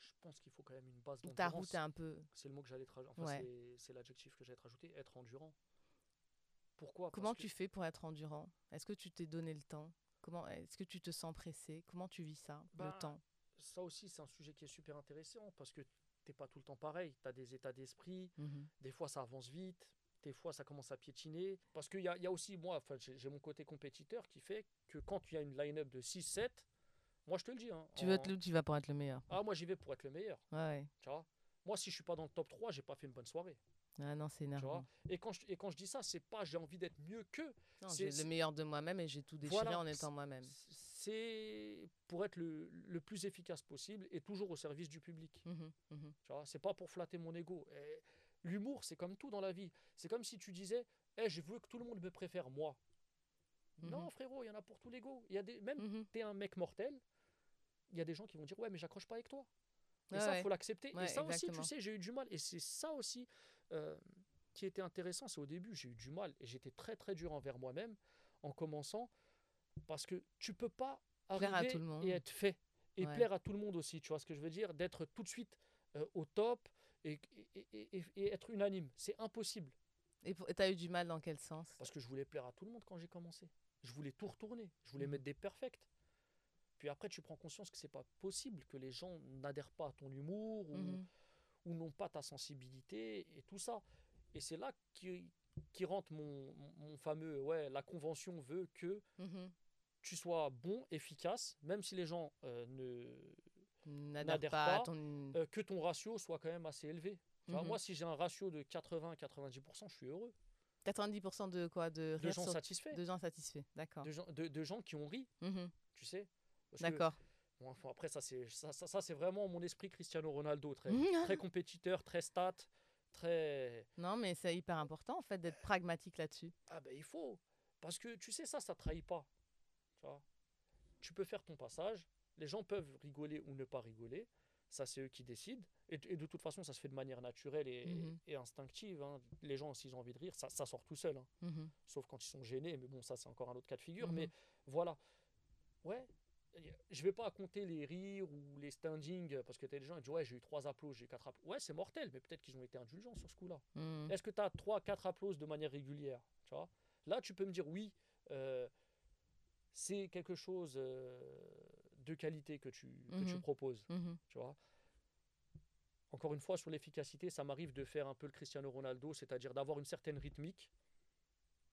Je pense qu'il faut quand même une base ta d'endurance. route est un peu... C'est le mot que j'allais te. Enfin, Ouais. c'est- l'adjectif que j'allais te rajouter, être endurant. Pourquoi? Comment Parce que- tu fais pour être endurant? Est-ce que tu t'es donné le temps? Comment Est-ce que tu te sens pressé? Comment tu vis ça, Bah, le temps? Ça aussi, c'est un sujet qui est super intéressant parce que t'es pas tout le temps pareil. Tu as des états d'esprit, Mhm. des fois ça avance vite, des fois ça commence à piétiner. Parce qu'il y a, y a aussi, moi, enfin, j'ai mon côté compétiteur qui fait que quand il y a une line-up de 6-7, moi je te le dis. hein, Tu, veux en- être le, tu vas pour être le meilleur. Ah, moi j'y vais pour être le meilleur. Ouais. Tu vois? Moi, si je suis pas dans le top 3, j'ai pas fait une bonne soirée. Ah non, c'est Tu énervant. et, quand je, et quand je dis ça, c'est pas j'ai envie d'être mieux c'est- J'ai le meilleur de moi-même et j'ai tout déchiré Voilà, en étant moi-même. C'est pour être le, le plus efficace possible et toujours au service du public. Tu vois, c'est pas pour flatter mon ego. L'humour, c'est comme tout dans la vie. C'est comme si tu disais, Eh, je veux que tout le monde me préfère moi. Non, Mhm. frérot, il y en a pour tous les go. Il y a des, même Mhm. t'es un mec mortel, il y a des gens qui vont dire, ouais, mais j'accroche pas avec toi. Et Ouais, ça, ouais. faut l'accepter. Ouais, et ça aussi, tu sais, j'ai eu du mal. Et c'est ça aussi euh, qui était intéressant. C'est au début, j'ai eu du mal. Et j'étais très, très dur envers moi-même en commençant. Parce que tu peux pas à arriver tout le monde. et être fait. Et Ouais. plaire à tout le monde aussi. Tu vois ce que je veux dire? D'être tout de suite euh, au top et, et- et- et- et être unanime. C'est impossible. Et tu as eu du mal dans quel sens? Parce que je voulais plaire à tout le monde quand j'ai commencé. Je voulais tout retourner. Je voulais Mhm. mettre des perfects. Puis après, tu prends conscience que c'est pas possible, que les gens n'adhèrent pas à ton humour ou, ou n'ont pas ta sensibilité et tout ça. Et c'est là qui rentre mon, fameux, ouais, la convention veut que Mhm. Tu sois bon, efficace, même si les gens euh, ne, N'adhère n'adhère pas, pas, à ton. euh, que ton ratio soit quand même assez élevé. Mhm. Moi, si j'ai un ratio de 80-90%, je suis heureux. 90% de quoi? De, gens sur- satisfaits, de gens satisfaits. D'accord. de gens, de, de gens qui ont ri, Mhm. tu sais. D'accord. bon, enfin, après, ça, c'est ça, ça, vraiment mon esprit Cristiano Ronaldo, très, très compétiteur, très stat, très. Non, mais c'est hyper important en fait d'être pragmatique là-dessus. Ah ben il faut. Parce que tu sais, ça, ça trahit pas. Tu vois tu peux faire ton passage, les gens peuvent rigoler ou ne pas rigoler, ça c'est eux qui décident. Et, et de toute façon, ça se fait de manière naturelle et, Mhm. et instinctive. hein. Les gens, s'ils ont envie de rire, ça, ça sort tout seul. hein. Mhm. Sauf quand ils sont gênés, mais bon, ça c'est encore un autre cas de figure. Mhm. Mais voilà. Ouais. Je vais pas compter les rires ou les standings parce que t'as des gens qui disent Ouais, j'ai eu trois applauses, j'ai eu quatre applauses. Ouais, c'est mortel, mais peut-être qu'ils ont été indulgents sur ce coup-là. Est-ce que tu as 3 4 applauses de manière régulière tu vois? Là, tu peux me dire oui, euh, c'est quelque chose euh, de qualité que tu, que tu Mhm. proposes, Mhm. tu vois Encore une fois, sur l'efficacité, ça m'arrive de faire un peu le Cristiano Ronaldo, c'est-à-dire d'avoir une certaine rythmique,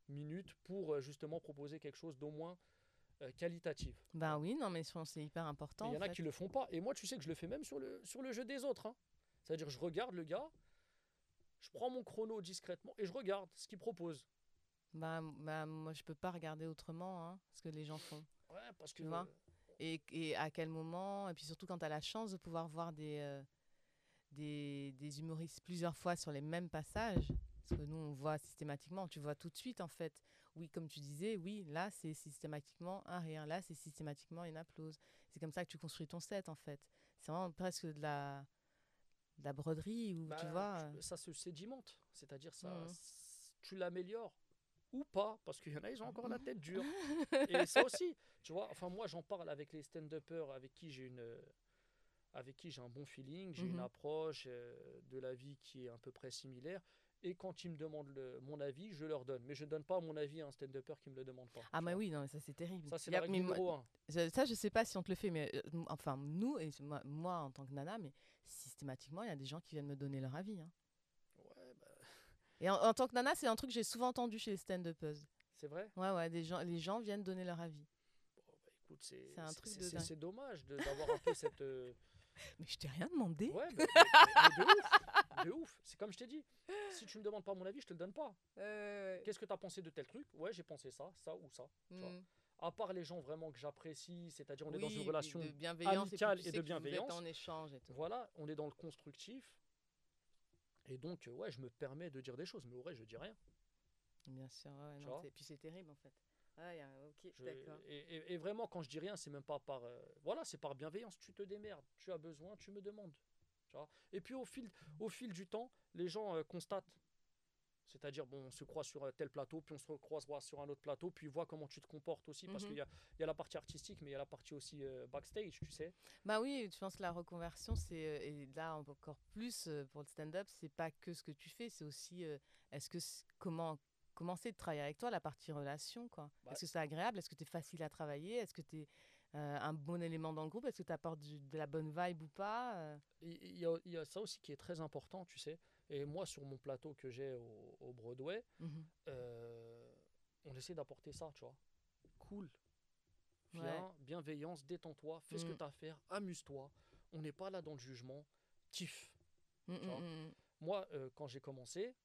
minute, pour euh, justement proposer quelque chose d'au moins euh, qualitatif. Ben oui, non, mais c'est hyper important. Il y en en a fait. qui le font pas. Et moi, tu sais que je le fais même sur le, sur le jeu des autres. hein. C'est-à-dire, je regarde le gars, je prends mon chrono discrètement et je regarde ce qu'il propose. Bah, bah, moi, je peux pas regarder autrement hein, ce que les gens font. Ouais, parce que. Tu vois? Et, et à quel moment, et puis surtout quand tu as la chance de pouvoir voir des, euh, des, des humoristes plusieurs fois sur les mêmes passages, parce que nous, on voit systématiquement, tu vois tout de suite en fait. Oui, comme tu disais, oui, là, c'est systématiquement un rire, là, c'est systématiquement une applause. C'est comme ça que tu construis ton set en fait. C'est vraiment presque de la, de la broderie, ou Bah, tu vois. euh, ça se sédimente. C'est-à-dire, ça, c- tu l'améliores ou pas, parce qu'il y en a, ils ont encore la tête dure. Et ça aussi, tu vois, enfin, moi, j'en parle avec les stand-uppers avec qui j'ai une. avec qui j'ai un bon feeling, j'ai une Mhm. approche euh, de la vie qui est à peu près similaire. Et quand ils me demandent le- mon avis, je leur donne. Mais je ne donne pas mon avis à un stand-upper qui me le demande pas. Ah, mais oui, non, ça c'est terrible. Ça, c'est la règle moi- numéro un. Je- ça, je sais pas si on te le fait, mais euh, enfin, nous, et moi, moi, en tant que nana, mais systématiquement, il y a des gens qui viennent me donner leur avis. hein. Et en, en tant que nana, c'est un truc que j'ai souvent entendu chez les stand-uppers. c'est vrai? Ouais, ouais, des gens, les gens viennent donner leur avis. Bon, bah, écoute, c'est C'est un truc c'est- de c'est- dingue. c'est dommage de- d'avoir un peu cette. euh, Mais je t'ai rien demandé. Ouais, mais, mais- mais de ouf, de ouf. C'est comme je t'ai dit. Si tu me demandes pas mon avis, je te le donne pas. Qu'est-ce que tu as pensé de tel truc? Ouais, j'ai pensé ça, ça ou ça. tu vois. Mm. À part les gens vraiment que j'apprécie, c'est-à-dire on est dans une relation. de bienveillance, amicale et de vous êtes bienveillance. en échange et tout. Voilà, on est dans le constructif. Et donc, euh, ouais, je me permets de dire des choses, mais au je dis rien. Bien sûr, ouais, non, c'est- puis c'est terrible en fait. Ah, ok, Je- d'accord. et, et- et vraiment, quand je dis rien, c'est même pas par. euh, voilà, c'est par bienveillance. Tu te démerdes, tu as besoin, tu me demandes. Tu vois et puis, au fil, au fil du temps, les gens euh, constatent. C'est-à-dire, bon, on se croise sur euh, tel plateau, puis on se recroisera sur un autre plateau, puis voient comment tu te comportes aussi, parce Mhm. qu'il y a, il y a la partie artistique, mais il y a la partie aussi euh, backstage, tu sais. Bah oui, je pense que la reconversion, c'est euh, et là encore plus pour le stand-up, c'est pas que ce que tu fais, c'est aussi euh, est-ce que comment commencer de travailler avec toi la partie relation quoi? Bah, Est-ce que c'est agréable? Est-ce que tu es facile à travailler? Est-ce que tu es un bon élément dans le groupe? Est-ce que tu apportes du- de la bonne vibe ou pas y, il y a ça aussi qui est très important, tu sais. Et moi, sur mon plateau que j'ai au, au Broadway, mhm. euh, on essaie d'apporter ça, tu vois. Cool. Viens, Ouais. bienveillance, détends-toi, fais ce que Mm. tu as à faire, amuse-toi. On n'est pas là dans le jugement. Kiff. Mm, vois. mm. Moi, euh, quand j'ai commencé,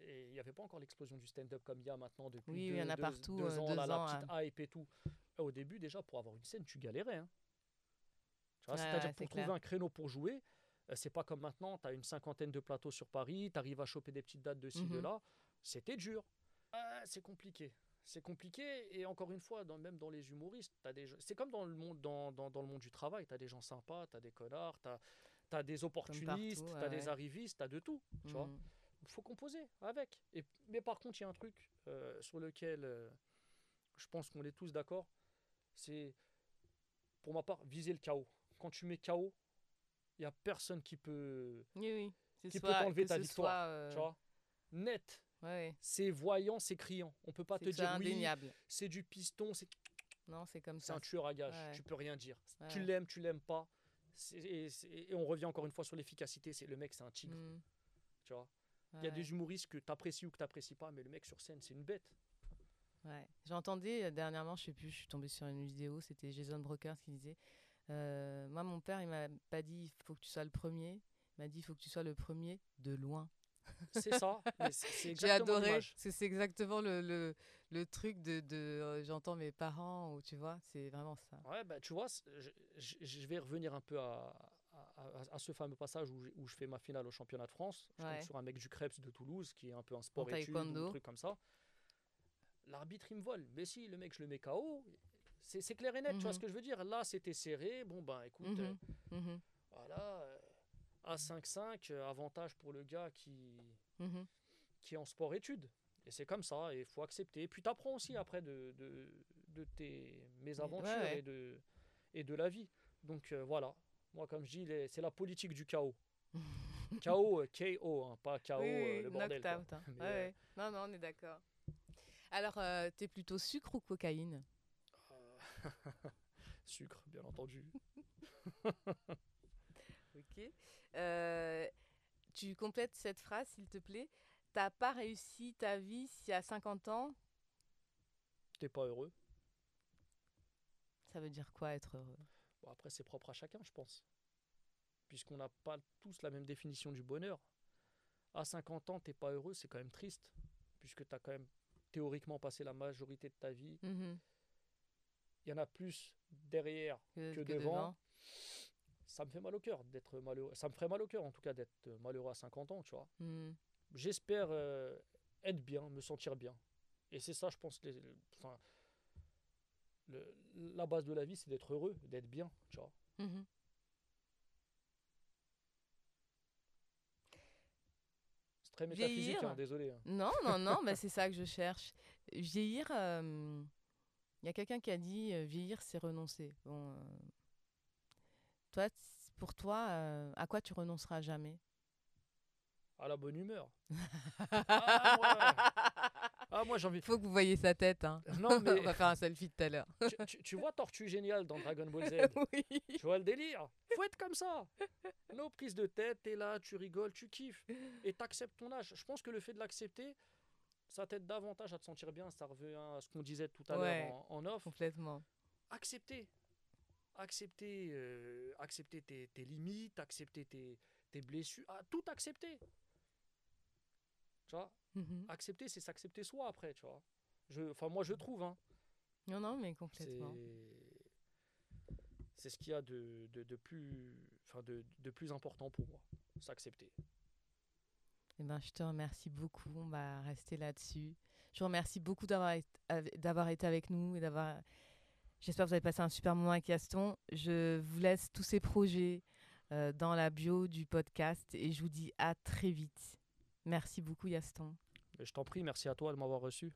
et il n'y avait pas encore l'explosion du stand-up comme il y a maintenant depuis Oui, deux, il y en a deux- partout, deux euh, ans, deux là, ans, la petite hype et tout. Au début, déjà, pour avoir une scène, tu galérais. hein. Ouais, C'est-à-dire ouais, pour trouver clair. un créneau pour jouer, c'est pas comme maintenant, tu as une cinquantaine de plateaux sur Paris, tu arrives à choper des petites dates de ci, de Mhm. là. C'était dur. Ah, c'est compliqué. C'est compliqué et encore une fois, dans, même dans les humoristes, des c'est comme dans le monde, dans, dans, dans le monde du travail, tu as des gens sympas, tu as des connards, tu as, des opportunistes, tu as ouais, des arrivistes, tu as de tout. Tu vois il faut composer avec. Et, mais par contre, il y a un truc euh, sur lequel euh, je pense qu'on est tous d'accord, c'est, pour ma part, viser le chaos. Quand tu mets chaos, il n'y a personne qui peut, Oui, oui. Qui peut t'enlever ta victoire. euh, Tu vois Net, ouais, c'est voyant, c'est criant. On peut pas te dire oui, indéniable. c'est du piston, c'est Non, c'est comme c'est ça. un tueur à gage. Ouais. Tu peux rien dire. Tu l'aimes, tu l'aimes pas. Et, on revient encore une fois sur l'efficacité. C'est le mec, c'est un tigre. Mm. Tu vois Il y a des humoristes que tu apprécies ou que tu n'apprécies pas, mais le mec sur scène, c'est une bête. Ouais. J'entendais euh, dernièrement, je sais plus, je suis tombée sur une vidéo, c'était Jason Brokers qui disait euh, Moi, mon père, il m'a pas dit il faut que tu sois le premier, il m'a dit il faut que tu sois le premier de loin. C'est ça, J'ai adoré, c'est exactement le, le, le, truc de, de euh, j'entends mes parents, ou tu vois, c'est vraiment ça. Ouais, bah tu vois, je, je, vais revenir un peu à, à, ce fameux passage où, où, je fais ma finale au championnat de France. Je tombe sur un mec du Krebs de Toulouse qui est un peu un sport étude un truc comme ça. L'arbitre il me vole. Mais si le mec je le mets KO, c'est clair et net, tu vois ce mhm. que je veux dire. Là c'était serré. Bon ben écoute, mhm. Euh, mhm. voilà. à 5-5, euh, avantage pour le gars qui, qui est en sport études. Et c'est comme ça, et il faut accepter. Et puis tu apprends aussi après de, de, de tes mésaventures Et, de, et de la vie. Donc euh, voilà, moi, comme je dis, c'est la politique du chaos. chaos, K-O, hein, pas KO, euh, le bordel. Out, hein. ouais, Non, non, on est d'accord. Alors, euh, t'es plutôt sucre ou cocaïne? euh, Sucre, bien entendu. ok. tu complètes cette phrase, s'il te plaît. T'as pas réussi ta vie si à 50 ans? T'es pas heureux. Ça veut dire quoi être heureux? Bon, après, c'est propre à chacun, je pense. Puisqu'on n'a pas tous la même définition du bonheur. À 50 ans, t'es pas heureux, c'est quand même triste. Puisque tu as quand même théoriquement passé la majorité de ta vie. Mhm. Il y en a plus derrière que, devant. Ça me fait mal au cœur d'être malheureux. Ça me ferait mal au cœur, en tout cas, d'être malheureux à 50 ans, tu vois. Mhm. J'espère euh, être bien, me sentir bien. Et c'est ça, je pense, les, enfin, la base de la vie, c'est d'être heureux, d'être bien, tu vois. Mhm. C'est très métaphysique, hein, désolé. Hein. Non, non, non, c'est ça que je cherche. Vieillir, il euh, y a quelqu'un qui a dit euh, vieillir, c'est renoncer. Bon, euh, toi, pour toi, à quoi tu renonceras jamais? À la bonne humeur. ah, ah, moi j'ai envie. Faut que vous voyez sa tête. Hein. Non, mais... On va faire un selfie tout à l'heure. tu, vois Tortue génial dans Dragon Ball Z? Oui. Tu vois le délire? Faut être comme ça. Nos prises de tête, t'es là, tu rigoles, tu kiffes. Et t'acceptes ton âge. Je pense que le fait de l'accepter, ça t'aide davantage à te sentir bien. Ça revient à ce qu'on disait tout à l'heure en, off. Complètement. Accepter. Accepter, euh, accepter tes, tes, limites, accepter tes, tes blessures. Ah, tout accepter. Tu vois? Mhm. Accepter, c'est s'accepter soi après, tu vois. Enfin, moi, je trouve. Hein. Non, non, mais complètement. C'est ce qu'il y a de, de, de plus, enfin, de, de, plus important pour moi, s'accepter. Eh ben, je te remercie beaucoup. On va rester là-dessus. Je vous remercie beaucoup d'avoir été avec nous et d'avoir. J'espère que vous avez passé un super moment avec Gaston. Je vous laisse tous ces projets euh, dans la bio du podcast et je vous dis à très vite. Merci beaucoup, Yaston. Je t'en prie, merci à toi de m'avoir reçu.